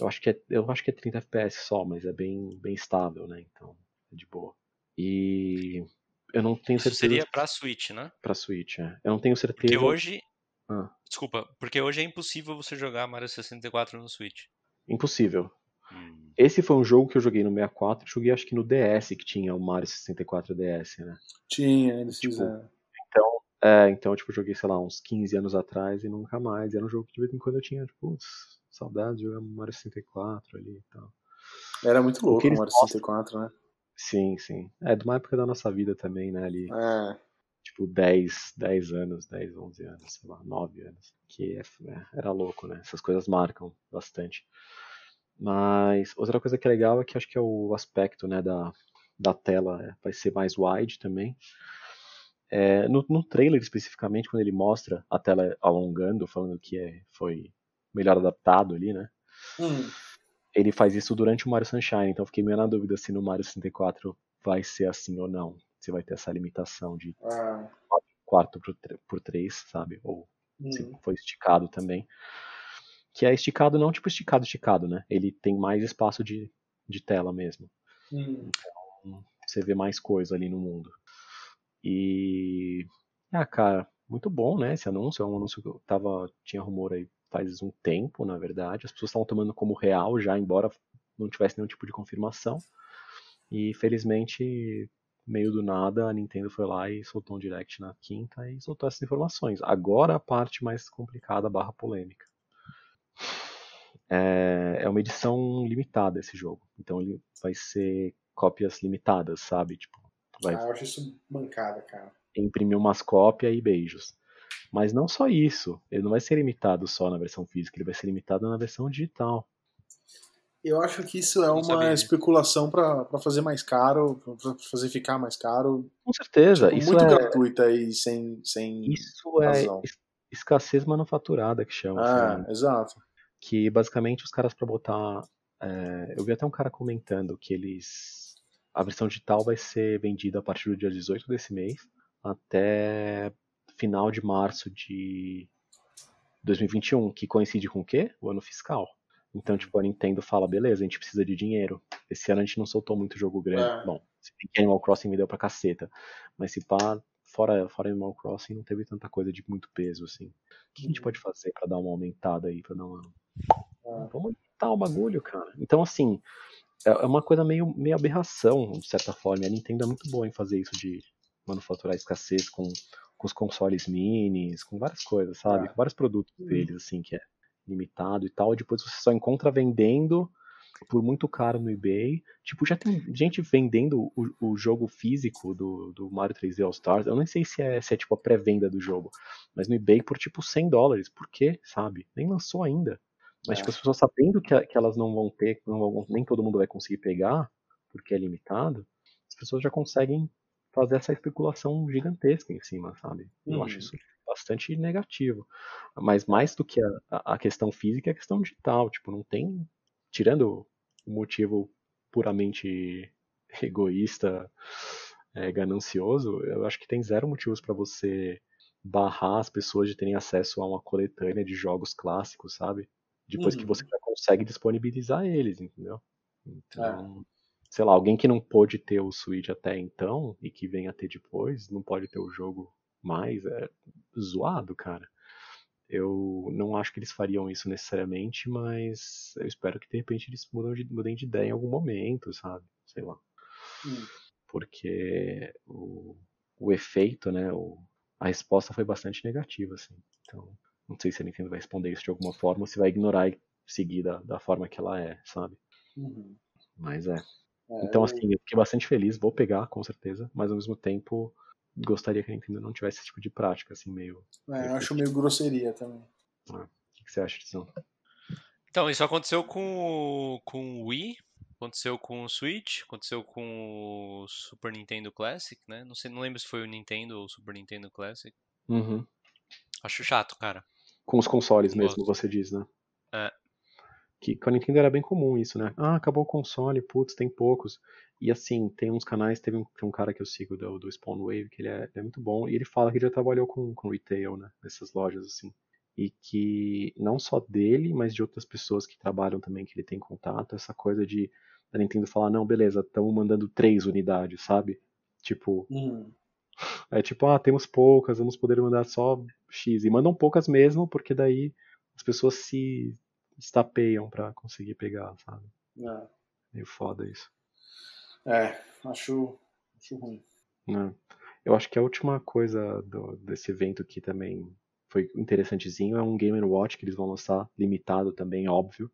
S3: Eu acho que é, eu acho que é 30 FPS só, mas é bem, bem estável, né? Então, é de boa. E eu não tenho
S2: Isso
S3: certeza
S2: seria pra Switch, né?
S3: pra Switch, é. Eu não tenho certeza.
S2: Porque hoje.
S3: Ah.
S2: Desculpa, porque hoje é impossível você jogar Mario 64 no Switch.
S3: Impossível.
S2: Hum.
S3: Esse foi um jogo que eu joguei no 64, joguei acho que no DS, que tinha o Mario 64 DS, né?
S1: Tinha, eles
S3: Tipo,
S1: fizeram.
S3: É, então, tipo, eu joguei, sei lá, uns 15 anos atrás e nunca mais. Era um jogo que de vez em quando eu tinha, tipo, putz, saudade de jogar Mario 64 ali e tal.
S1: Era muito louco o Mario 64, né?
S3: Sim, sim. É, de uma época da nossa vida também, né, ali,
S1: É.
S3: tipo, 10, 10 anos, 10, 11 anos, sei lá, 9 anos. Que é, é, era louco, né? Essas coisas marcam bastante. Mas outra coisa que é legal é que acho que é o aspecto, né, da, da tela é, vai ser mais wide também. É, no, no trailer especificamente, quando ele mostra a tela alongando, falando que é, foi melhor adaptado ali, né?
S1: Hum,
S3: Ele faz isso durante o Mario Sunshine, então fiquei meio na dúvida se no Mario 64 vai ser assim ou não. Se vai ter essa limitação de
S1: ah,
S3: 4 por 3, sabe? Ou se
S1: hum.
S3: foi esticado também. que é esticado, não tipo esticado, esticado, né? Ele tem mais espaço de, de tela mesmo.
S1: Hum.
S3: Então, você vê mais coisa ali no mundo. E. Ah, cara, muito bom, né? Esse anúncio. É um anúncio que eu tava. Tinha rumor aí faz um tempo, na verdade. As pessoas estavam tomando como real já, embora não tivesse nenhum tipo de confirmação. E felizmente, meio do nada, a Nintendo foi lá e soltou um direct na quinta e soltou essas informações. Agora a parte mais complicada barra polêmica. É, é uma edição limitada esse jogo. Então ele vai ser cópias limitadas, sabe? Tipo, vai
S1: Ah, eu acho isso mancada, cara.
S3: imprimir umas cópias e beijos. Mas não só isso, ele não vai ser limitado só na versão física, ele vai ser limitado na versão digital.
S1: Eu acho que isso é
S2: Não
S1: uma
S2: sabia.
S1: especulação pra pra fazer mais caro, pra fazer ficar mais caro.
S3: Com certeza,
S1: Tipo,
S3: isso
S1: muito
S3: é,
S1: gratuita e sem. sem...
S3: isso é
S1: razão.
S3: es- escassez manufaturada que chama.
S1: Ah,
S3: assim,
S1: exato.
S3: que basicamente os caras para botar. é, eu vi até um cara comentando que eles. A versão digital vai ser vendida a partir do dia 18 desse mês até final de março de 2021, que coincide com o quê? O ano fiscal. Então, tipo, a Nintendo fala, beleza, a gente precisa de dinheiro. Esse ano a gente não soltou muito jogo grande.
S1: É.
S3: Bom, se bem que Animal Crossing me deu pra caceta. Mas se pá, fora, fora Animal Crossing, não teve tanta coisa de muito peso, assim. O que a gente
S1: Uhum.
S3: pode fazer pra dar uma aumentada aí, pra dar uma
S1: É.
S3: Vamos editar o bagulho, cara. Então, assim, é é uma coisa meio, meio aberração, de certa forma. A Nintendo é muito boa em fazer isso de manufaturar escassez com, com os consoles minis, com várias coisas, sabe?
S1: É.
S3: Com vários produtos
S1: Hum.
S3: deles, assim, que é limitado e tal. Depois você só encontra vendendo por muito caro no eBay. Tipo, já tem gente vendendo o, o jogo físico do, do Mario 3D All Stars. Eu nem sei se é, se é tipo a pré-venda do jogo, mas no eBay por tipo 100 dólares. Por quê, sabe? Nem lançou ainda. Mas,
S1: É.
S3: tipo, as pessoas sabendo que, que elas não vão ter, não vão- nem todo mundo vai conseguir pegar, porque é limitado, as pessoas já conseguem fazer essa especulação gigantesca em cima, sabe? Eu
S1: Uhum.
S3: acho isso bastante negativo. Mas mais do que a, a- questão física, é a questão digital. Tipo, não tem. Tirando o motivo puramente egoísta, é, ganancioso, eu acho que tem zero motivos para você barrar as pessoas de terem acesso a uma coletânea de jogos clássicos, sabe? Depois que
S1: Uhum.
S3: você já consegue disponibilizar eles, entendeu? Então, sei lá, alguém que não pôde ter o Switch até então e que venha ter depois, não pode ter o jogo mais, é zoado, cara. Eu não acho que eles fariam isso necessariamente, mas eu espero que de repente eles mudem de, mudem de ideia em algum momento, sabe? Sei lá.
S1: Hum.
S3: Porque o, o efeito, né, o, a resposta foi bastante negativa, assim. Então, não sei se a Nintendo vai responder isso de alguma forma ou se vai ignorar e seguir da, da forma que ela é, sabe?
S1: Uhum.
S3: Mas é.
S1: É,
S3: Então,
S1: eu-
S3: assim, eu fiquei bastante feliz, vou pegar, com certeza, mas ao mesmo tempo gostaria que a Nintendo não tivesse esse tipo de prática, assim, meio.
S1: é, eu acho meio grosseria também.
S3: O que, que você acha, Tizão?
S2: Então, isso aconteceu com o, com o Wii, aconteceu com o Switch, aconteceu com o Super Nintendo Classic, né? Não sei, não lembro se foi o Nintendo ou o Super Nintendo Classic.
S3: Uhum.
S2: Acho chato, cara.
S3: Com os consoles mesmo, você diz, né?
S2: É.
S3: Que com a Nintendo era bem comum isso, né? Ah, acabou o console, putz, tem poucos. E assim, tem uns canais, teve um, tem um cara que eu sigo do, do Spawn Wave, que ele é, ele é muito bom, e ele fala que já trabalhou com, com retail, né? Nessas lojas, assim. E que não só dele, mas de outras pessoas que trabalham também, que ele tem contato, essa coisa de da Nintendo falar, não, beleza, estamos mandando três unidades, sabe? Tipo,
S1: Uhum.
S3: é tipo, ah, temos poucas, vamos poder mandar só X. E mandam poucas mesmo, porque daí as pessoas se estapeiam pra conseguir pegar, sabe?
S1: É.
S3: Meio foda isso.
S1: É, acho, acho ruim.
S3: né? Eu acho que a última coisa do- desse evento que também foi interessantezinho é um Game Watch que eles vão lançar, limitado também, óbvio,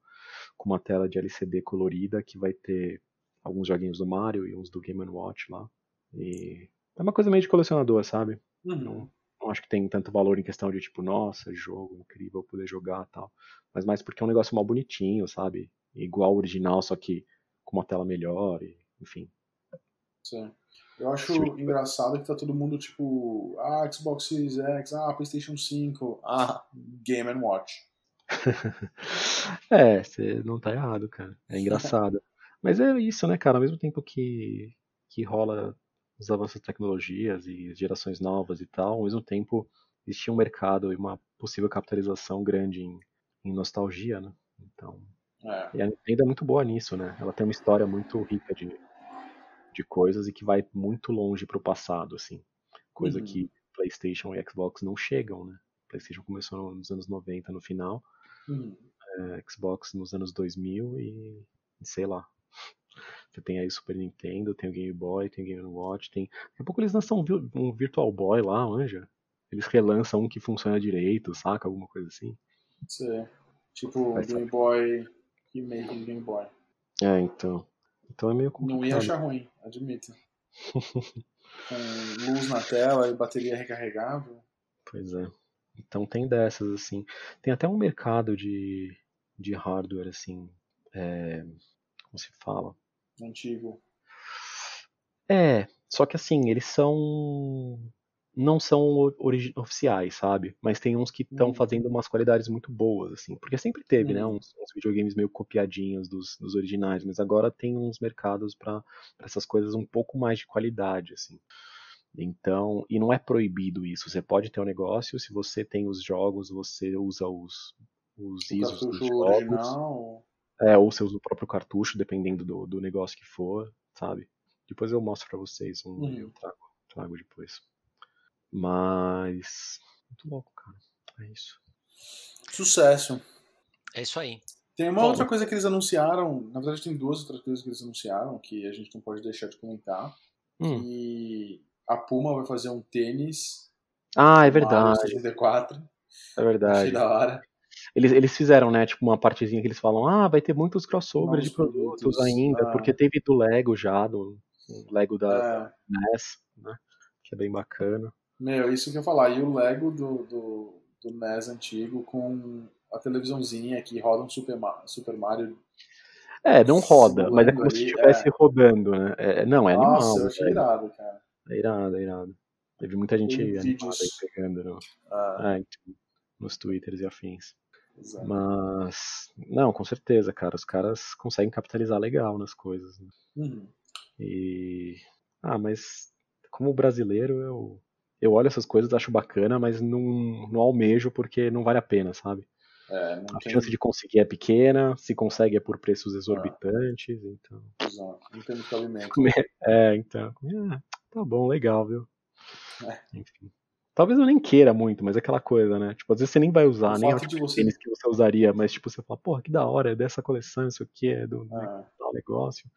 S3: com uma tela de LCD colorida que vai ter alguns joguinhos do Mario e uns do Game Watch lá. E é uma coisa meio de colecionador, sabe?
S1: Uhum.
S3: Não, não acho que tem tanto valor em questão de tipo, nossa, jogo incrível poder jogar e tal. Mas mais porque é um negócio mal bonitinho, sabe? Igual ao original, só que com uma tela melhor, e, enfim.
S1: Sim. Eu acho
S3: Tipo-
S1: engraçado que tá todo mundo tipo, ah, Xbox Series X, ah, PlayStation 5, ah, Game Watch.
S3: é, você não tá errado, cara. É engraçado. Mas é isso, né, cara? Ao mesmo tempo que, que rola os avanços de tecnologias e gerações novas e tal, ao mesmo tempo existia um mercado e uma possível capitalização grande em, em nostalgia, né? Então,
S1: É.
S3: e a Nintendo é muito boa nisso, né? Ela tem uma história muito rica de, de coisas e que vai muito longe pro passado, assim. Coisa
S1: Uhum.
S3: que PlayStation e Xbox não chegam, né? PlayStation começou nos anos 90 no final,
S1: Uhum.
S3: é, Xbox nos anos 2000 e e sei lá. Você tem aí o Super Nintendo, tem o Game Boy, tem o Game Watch, tem. Daqui a pouco eles lançam um vi- Virtual Boy lá, anja. Eles relançam um que funciona direito, saca? Alguma coisa assim.
S1: Sei. Tipo,
S3: Vai
S1: Game Boy remake de Game Boy.
S3: É, então. Então é meio
S1: Não ia
S3: complicado.
S1: achar ruim, admito. Com luz na tela e bateria recarregável.
S3: Pois é. Então tem dessas, assim. Tem até um mercado de, de hardware, assim. é, como se fala?
S1: Antigo.
S3: É, só que assim, eles são. Não são oficiais, sabe? Mas tem uns que estão
S1: Uhum.
S3: fazendo umas qualidades muito boas, assim. Porque sempre teve, né?
S1: Uhum.
S3: Uns, uns videogames meio copiadinhos dos, dos originais, mas agora tem uns mercados para essas coisas um pouco mais de qualidade, assim. Então, e não é proibido isso. Você pode ter um negócio, se você tem os jogos, você usa os, os
S1: O
S3: ISOs dos jogos.
S1: original.
S3: É, ou você usa o próprio cartucho, dependendo do, do negócio que for, sabe? Depois eu mostro pra vocês, um,
S1: Uhum.
S3: eu trago, trago depois. Mas. Muito louco, cara. É isso.
S1: Sucesso.
S2: É isso aí.
S1: Tem uma
S3: Bom.
S1: outra coisa que eles anunciaram. Na verdade, tem duas outras coisas que eles anunciaram que a gente não pode deixar de comentar.
S3: Hum.
S1: E a Puma vai fazer um tênis.
S3: Ah, é verdade,
S1: 64.
S3: é
S1: Achei
S3: verdade.
S1: da hora.
S3: Eles, eles fizeram, né, tipo, uma partezinha que eles falam, ah, vai ter muitos crossovers de produtos,
S1: produtos,
S3: ainda,
S1: ah.
S3: porque teve do Lego já, do, do Lego da
S1: É,
S3: NES, né? Que é bem bacana.
S1: meu, isso que eu ia falar. E o Lego do, do, do NES antigo com a televisãozinha que roda um Super, Super Mario.
S3: É, não roda, mas é como se estivesse rodando, né? É, não, é
S1: Nossa,
S3: animal.
S1: eu achei irado, cara.
S3: É irado, é irado. Teve muita gente animada aí pegando no,
S1: Ah,
S3: ah, então, nos twitters e afins.
S1: Exato.
S3: Mas, não, com certeza, cara, os caras conseguem capitalizar legal nas coisas. né?
S1: Uhum.
S3: E. Ah, mas como brasileiro, eu, eu olho essas coisas, acho bacana, mas não, não almejo porque não vale a pena, sabe?
S1: É,
S3: A
S1: tem,
S3: chance de conseguir é pequena, se consegue é por preços exorbitantes, então.
S1: exato, não tem muito cabimento.
S3: É, então. ah, tá bom, legal, viu?
S1: É.
S3: Enfim. Talvez eu nem queira muito, mas é aquela coisa, né? Tipo, às vezes você nem vai usar,
S1: O
S3: nem é o
S1: fato
S3: tipo
S1: você-
S3: tênis que você usaria, mas tipo, você fala, porra, que da hora, é dessa coleção, isso aqui é do
S1: Ah,
S3: tal negócio.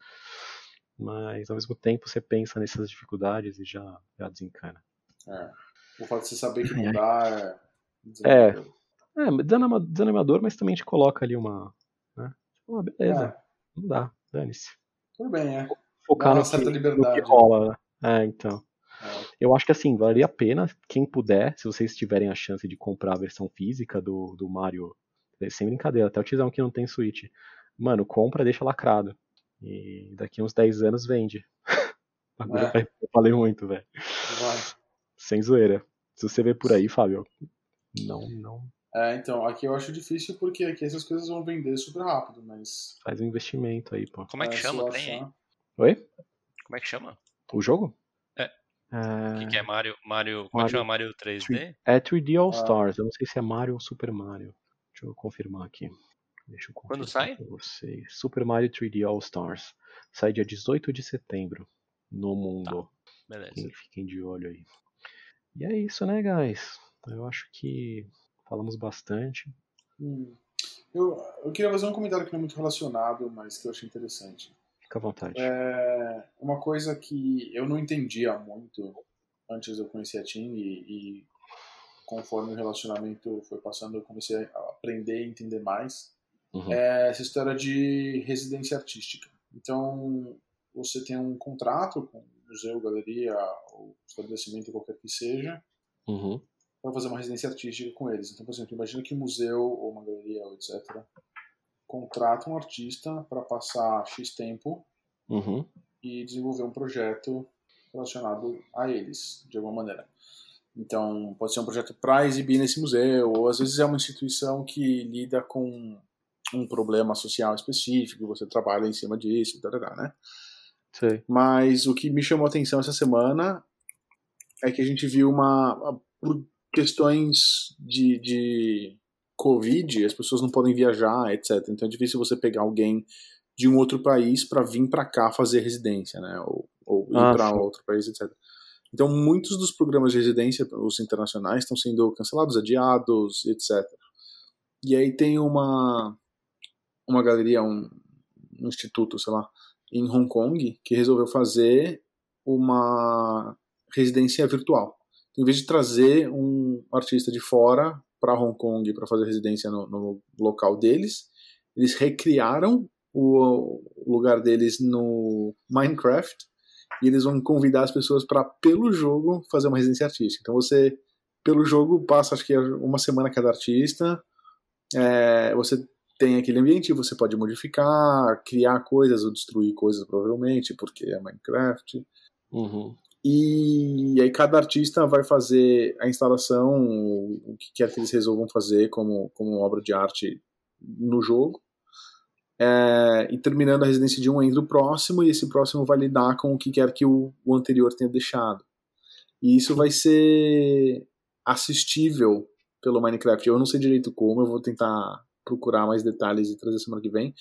S3: Mas ao mesmo tempo você pensa nessas dificuldades e já, já desencana.
S1: é. O fato de você saber que não dá é.
S3: É. É, desanima- desanimador, mas também te coloca ali uma. Né? Tipo, ah, beleza,
S1: É,
S3: não dá, dane-se.
S1: tudo bem, é.
S3: Focar
S1: uma
S3: no que, no que rola, né? É, então.
S1: É.
S3: Eu acho que assim, valeria a pena, quem puder, se vocês tiverem a chance de comprar a versão física do, do Mario, sem brincadeira, até o Tizão que não tem Switch. Mano, compra, deixa lacrado. E daqui uns 10 anos vende. Agora
S1: É.
S3: vai valer muito, velho. Sem zoeira. Se você vê por aí, Fábio, não, não
S1: É, então, aqui eu acho difícil porque aqui essas coisas vão vender super rápido, mas.
S3: faz um investimento aí, pô.
S2: Como é que
S1: se
S2: chama?
S1: eu
S2: Tem aí?
S3: Oi?
S2: Como é que chama?
S3: O jogo?
S2: O que, que
S3: É,
S2: é Mario? Mario. Como é
S3: Mario
S2: chama? Mario 3D?
S3: é 3D All
S1: Ah.
S3: Stars. Eu não sei se é Mario ou Super Mario. Deixa eu confirmar aqui. Deixa eu
S2: Quando sai?
S3: vocês. Super Mario 3D All Stars. Sai dia 18 de setembro no mundo.
S2: Beleza.
S3: Fiquem, fiquem de olho aí. E é isso, né, guys? Eu acho que falamos bastante.
S1: Hum. Eu, eu queria fazer um comentário que não é muito relacionado, mas que eu achei interessante.
S3: Fica à vontade.
S1: É uma coisa que eu não entendia muito antes de eu conhecer a Tim e, e conforme o relacionamento foi passando eu comecei a aprender e entender mais
S3: Uhum.
S1: é essa história de residência artística. Então você tem um contrato com museu, galeria ou estabelecimento qualquer que seja
S3: Uhum.
S1: para fazer uma residência artística com eles. Então, por exemplo, imagina que um museu ou uma galeria, ou etc., contrata um artista para passar X tempo
S3: Uhum.
S1: e desenvolver um projeto relacionado a eles, de alguma maneira. Então, pode ser um projeto para exibir nesse museu, ou às vezes é uma instituição que lida com um problema social específico, você trabalha em cima disso, tarará, né?
S3: Sei.
S1: Mas o que me chamou a atenção essa semana é que a gente viu uma. Por questões de, de Covid, as pessoas não podem viajar, etc. Então é difícil você pegar alguém de um outro país para vir para cá fazer residência, né? Ou, ou ir
S3: Ah,
S1: para outro país, etc. Então muitos dos programas de residência, os internacionais, estão sendo cancelados, adiados, etc. E aí tem uma uma galeria, um, um instituto, sei lá, em Hong Kong que resolveu fazer uma residência virtual. Em vez de trazer um artista de fora para Hong Kong para fazer residência no, no local deles, eles recriaram o lugar deles no Minecraft e eles vão convidar as pessoas para pelo jogo fazer uma residência artística. Então você pelo jogo passa acho que uma semana cada artista, é, você tem aquele ambiente, você pode modificar, criar coisas ou destruir coisas provavelmente porque é Minecraft.
S3: Uhum.
S1: E aí cada artista vai fazer a instalação, o que quer que eles resolvam fazer como, como obra de arte no jogo. É, e terminando a residência de um entra o próximo, e esse próximo vai lidar com o que quer que o, o anterior tenha deixado. E isso vai ser assistível pelo Minecraft. Eu não sei direito como, eu vou tentar procurar mais detalhes e trazer semana que vem.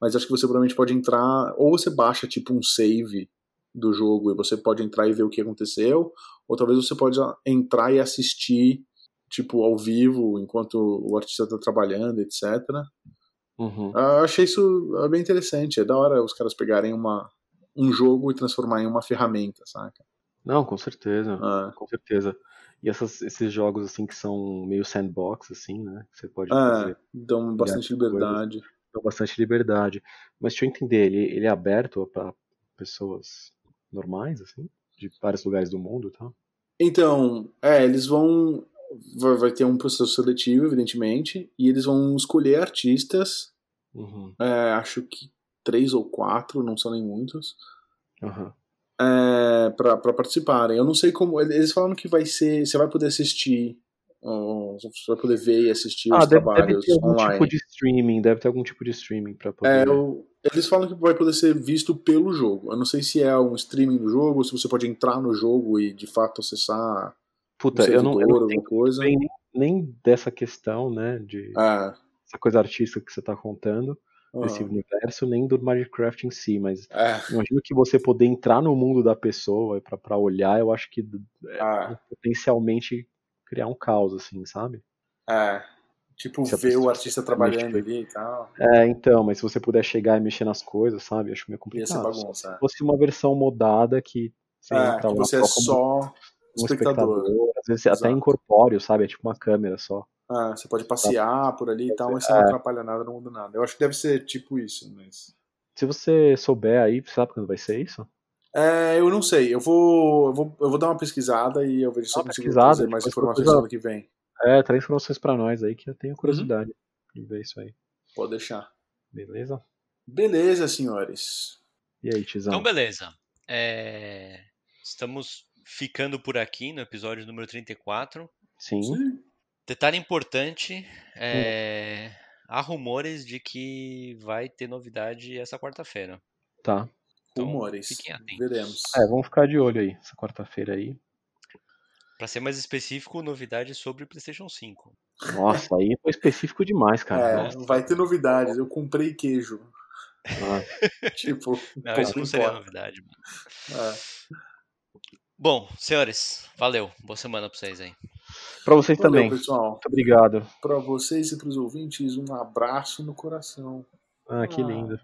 S1: Mas acho que você provavelmente pode entrar, ou você baixa tipo um save do jogo e você pode entrar e ver o que aconteceu, ou talvez você pode entrar e assistir tipo ao vivo enquanto o artista está trabalhando, etc.
S3: Uhum.
S1: Eu achei isso bem interessante. É da hora os caras pegarem uma, um jogo e transformar em uma ferramenta, saca?
S3: Não, com certeza.
S1: Ah,
S3: Com certeza. E essas- esses jogos assim que são meio sandbox, assim, né? que Você pode
S1: é,
S3: fazer
S1: dão bastante
S3: coisas.
S1: liberdade.
S3: dão bastante liberdade. Mas deixa eu entender, ele, ele é aberto para pessoas normais, assim? De vários lugares do mundo, tá?
S1: Então, é, eles vão. Vai, ter um processo seletivo, evidentemente, e eles vão escolher artistas,
S3: Uhum.
S1: é, acho que três ou quatro, não são nem muitos,
S3: Aham.
S1: é, para participarem. Eu não sei como. Eles falaram que vai ser. Você vai poder assistir. Vai poder ver e assistir
S3: Ah,
S1: os
S3: deve, deve
S1: trabalhos
S3: ter algum
S1: online.
S3: tipo de streaming, deve ter algum tipo de streaming pra poder.
S1: É, eu- eles falam que vai poder ser visto pelo jogo. Eu não sei se é um streaming do jogo, se você pode entrar no jogo e de fato acessar um
S3: Puta,
S1: servidor,
S3: eu não, eu não
S1: alguma coisa.
S3: nem, nem dessa questão, né? De
S1: É,
S3: essa coisa artística que você tá contando, desse
S1: aham.
S3: universo, nem do Minecraft em si, mas
S1: é,
S3: imagino que você poder entrar no mundo da pessoa pra olhar, eu acho que
S1: é,
S3: potencialmente criar um caos, assim, sabe?
S1: é. Tipo,
S3: Se
S1: ver o artista trabalhando
S3: mexer.
S1: ali e tal.
S3: É, então, mas se você puder chegar e mexer nas coisas, sabe? Acho meio
S1: Ia ser
S3: complicado.
S1: bagunça.
S3: Se fosse uma versão modada que você
S1: É,
S3: entra
S1: que
S3: lá
S1: você é
S3: só um
S1: espectador.
S3: às vezes até
S1: Exato.
S3: incorpóreo, sabe? É tipo uma câmera só.
S1: É, você pode passear por ali e tal, mas você não
S3: É.
S1: atrapalha nada, não muda nada. Eu acho que deve ser tipo isso, mas.
S3: Se você souber aí, sabe quando vai ser isso?
S1: É, eu não sei. Eu vou, eu vou, eu vou dar uma pesquisada e eu vejo se eu consigo trazer mais informações semana que vem.
S3: É, traz informações pra nós aí que eu tenho
S1: Uhum.
S3: curiosidade de ver isso aí.
S1: Pode deixar.
S3: Beleza?
S1: Beleza, senhores.
S3: E aí, Tizão?
S2: Então, beleza. É, Estamos ficando por aqui no episódio número 34.
S3: Sim.
S1: Sim.
S2: Detalhe importante: é, há rumores de que vai ter novidade essa quarta-feira.
S3: Tá.
S2: Então,
S1: Rumores.
S2: fiquem atentos.
S1: Veremos.
S3: É, vamos ficar de olho aí, essa quarta-feira aí.
S2: Para ser mais específico, novidade sobre o PlayStation 5.
S3: Nossa, aí foi específico demais, cara.
S1: É,
S3: Nossa.
S1: vai ter novidades. Eu comprei queijo.
S3: Ah,
S1: Tipo,
S2: Não, isso não seria
S1: importa.
S2: novidade. Mano.
S1: É.
S2: Bom, senhores, valeu. Boa semana pra vocês aí.
S3: Pra vocês
S1: Valeu,
S3: também.
S1: pessoal.
S3: Muito obrigado.
S1: Pra vocês e pros ouvintes, um abraço no coração.
S3: Ah, que
S1: Ah.
S3: lindo.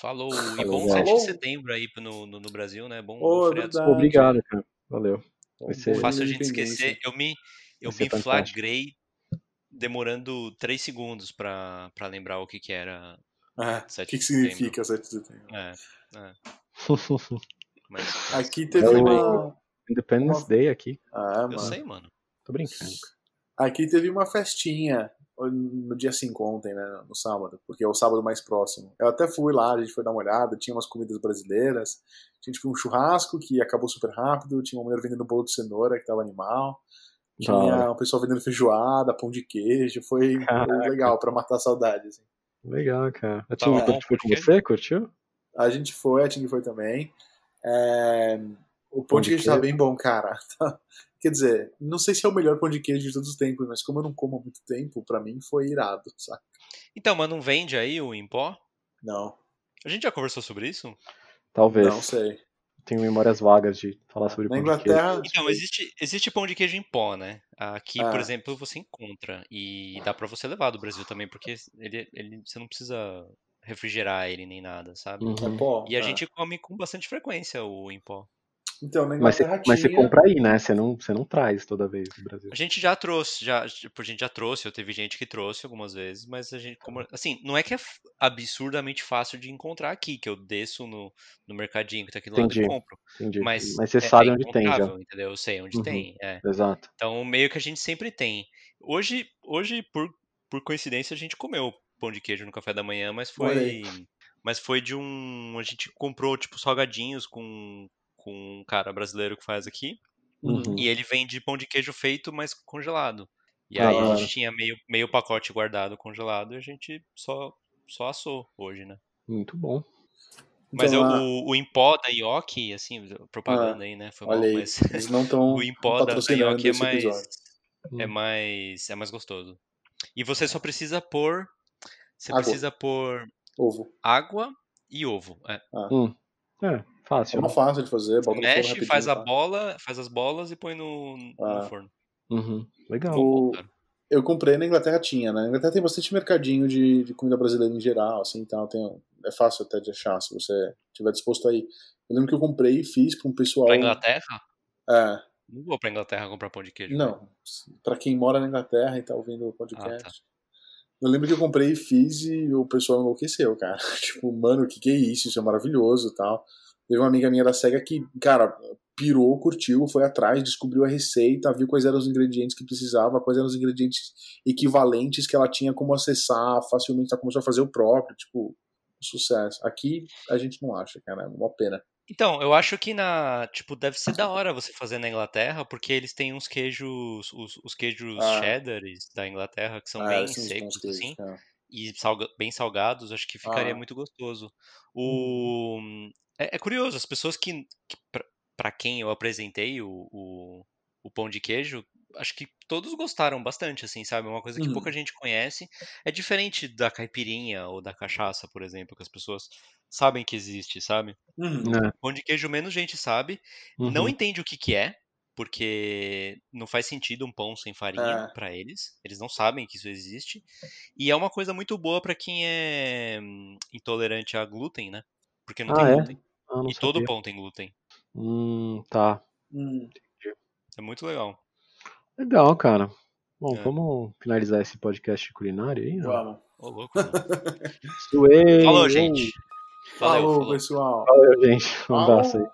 S2: Falou. E
S3: Falou,
S2: bom
S3: valeu.
S2: 7 de setembro aí no, no, no Brasil, né? Bom,
S1: Oh, é.
S3: Obrigado, cara. Valeu. Vai ser-
S2: Fácil a gente esquecer. Eu me, eu me
S3: fantástico.
S2: flagrei demorando 3 segundos pra, pra lembrar o que que era.
S1: É, o
S2: 7
S1: que, que significa 7 de setembro?
S2: É, é. Mas,
S1: Aqui teve
S3: É
S1: uma.
S3: Independence
S1: Uma-
S3: Day aqui.
S1: Ah,
S2: eu
S1: mano.
S2: sei, mano.
S3: Tô brincando.
S1: Aqui teve uma festinha no dia 5 ontem, né? No sábado, porque é o sábado mais próximo. Eu até fui lá, a gente foi dar uma olhada, tinha umas comidas brasileiras. Tinha tipo um churrasco que acabou super rápido, tinha uma mulher vendendo bolo de cenoura que tava animal. Tinha um pessoal vendendo feijoada, pão de queijo, foi, legal pra matar a saudade. assim.
S3: Legal, cara. A
S2: Tá
S3: Tim
S2: bom,
S3: foi com você? Curtiu?
S1: A gente foi, a Ting foi também. É, o, pão de queijo tá bem bom, cara. Quer dizer, não sei se é o melhor pão de queijo de todos os tempos, mas como eu não como há muito tempo, pra mim foi irado, sabe?
S2: Então, mas não vende aí o em pó?
S1: Não.
S2: A gente já conversou sobre isso?
S3: Talvez.
S1: Não sei.
S3: Tenho memórias vagas de falar sobre
S1: Na
S3: pão de
S1: Inglaterra,
S2: Então, existe, existe pão de queijo em pó, né? Aqui, por
S1: Ah.
S2: exemplo, você encontra. E dá pra você levar do Brasil também, porque ele, ele, você não precisa refrigerar ele nem nada, sabe?
S3: Uhum.
S1: é pó.
S2: E a
S1: Ah.
S2: gente come com bastante frequência o em pó.
S1: Então, na
S3: Mas você, mas você compra aí, né? Você não, você não traz toda vez do Brasil.
S2: A gente já trouxe, já, tipo, a gente já trouxe, eu teve gente que trouxe algumas vezes, mas a gente, como, assim, não é que é absurdamente fácil de encontrar aqui, que eu desço no, no mercadinho que tá aqui do lado
S3: Entendi.
S2: e compro.
S3: Entendi.
S2: Mas,
S3: Mas você
S2: é,
S3: sabe
S2: é
S3: onde tem já.
S2: entendeu? Eu sei onde
S3: Uhum.
S2: tem, é.
S3: Exato.
S2: Então, meio que a gente sempre tem. Hoje, hoje por, por coincidência, a gente comeu pão de queijo no café da manhã, mas foi, mas foi de um, a gente comprou tipo salgadinhos com com um cara brasileiro que faz aqui.
S3: Uhum.
S2: E ele vende pão de queijo feito, mas congelado. E
S3: Ah,
S2: aí a gente tinha meio, meio pacote guardado congelado e a gente só, só assou hoje, né?
S3: Muito bom.
S2: Mas
S1: Então,
S2: eu-
S1: lá-
S2: o, o Impó da Ioki, assim, propaganda aí, né? Foi
S1: Olha aí,
S2: mas
S1: eles não estão
S2: o Impó da, Ioki é mais,
S1: episódio.
S2: é
S3: Hum.
S2: mais é mais gostoso. E você só precisa pôr você
S1: Água.
S2: precisa pôr
S1: Ovo.
S2: água e ovo. É.
S3: É,
S1: É
S3: fácil.
S1: uma
S3: né?
S1: fácil de fazer, bota no forno
S2: Mexe, faz a
S1: tá?
S2: bola, faz as bolas e põe no, no
S1: Ah.
S2: forno.
S3: Uhum. Legal.
S1: O-. Eu comprei na Inglaterra tinha, né? Na Inglaterra tem bastante mercadinho de, de comida brasileira em geral, assim, então tem, é fácil até de achar se você estiver disposto aí. Eu lembro que eu comprei e fiz para um pessoal.
S2: Pra Inglaterra?
S1: É,
S2: Não vou pra Inglaterra comprar pão de queijo.
S1: não, para quem mora na Inglaterra e tá ouvindo o podcast.
S2: Ah, tá.
S1: Eu lembro que eu comprei e fiz e o pessoal enlouqueceu, cara. tipo, mano, o que, que é isso? Isso é maravilhoso e tal. Teve uma amiga minha da SEGA que, cara, pirou, curtiu, foi atrás, descobriu a receita, viu quais eram os ingredientes que precisava, quais eram os ingredientes equivalentes que ela tinha como acessar facilmente, ela começou a fazer o próprio, tipo, sucesso. Aqui a gente não acha, cara, é uma pena.
S2: Então, eu acho que na. Tipo, deve ser da hora você fazer na Inglaterra, porque eles têm uns queijos. Os, os queijos
S1: Ah.
S2: cheddars da Inglaterra, que são
S1: Ah,
S2: bem secos,
S1: queijos,
S2: assim,
S1: cara.
S2: e salga- bem salgados, acho que ficaria
S1: Ah.
S2: muito gostoso. O. É, é curioso, as pessoas que. que pra, pra quem eu apresentei o, o, o pão de queijo, acho que todos gostaram bastante, assim, sabe? É uma coisa que
S1: Uhum.
S2: pouca gente conhece. É diferente da caipirinha ou da cachaça, por exemplo, que as pessoas sabem que existe, sabe?
S1: Uhum.
S3: É.
S2: Pão de queijo menos gente sabe, não
S3: Uhum.
S2: entende o que que é, porque não faz sentido um pão sem farinha
S1: É.
S2: pra eles. Eles não sabem que isso existe. E é uma coisa muito boa pra quem é hum, intolerante a glúten, né? Porque não
S3: Ah,
S2: tem
S3: é?
S2: glúten.
S3: Ah,
S2: E todo
S3: sabia.
S2: pão tem glúten.
S3: Hum, tá.
S1: Hum.
S2: É muito legal.
S3: Legal, cara. Bom,
S2: É.
S3: vamos finalizar esse podcast culinário aí? não?
S1: Vamos.
S2: Ô, louco.
S3: Suei!
S2: Falou, gente. Valeu,
S1: Falou,
S2: falou.
S1: pessoal.
S3: Valeu, gente. Um abraço aí.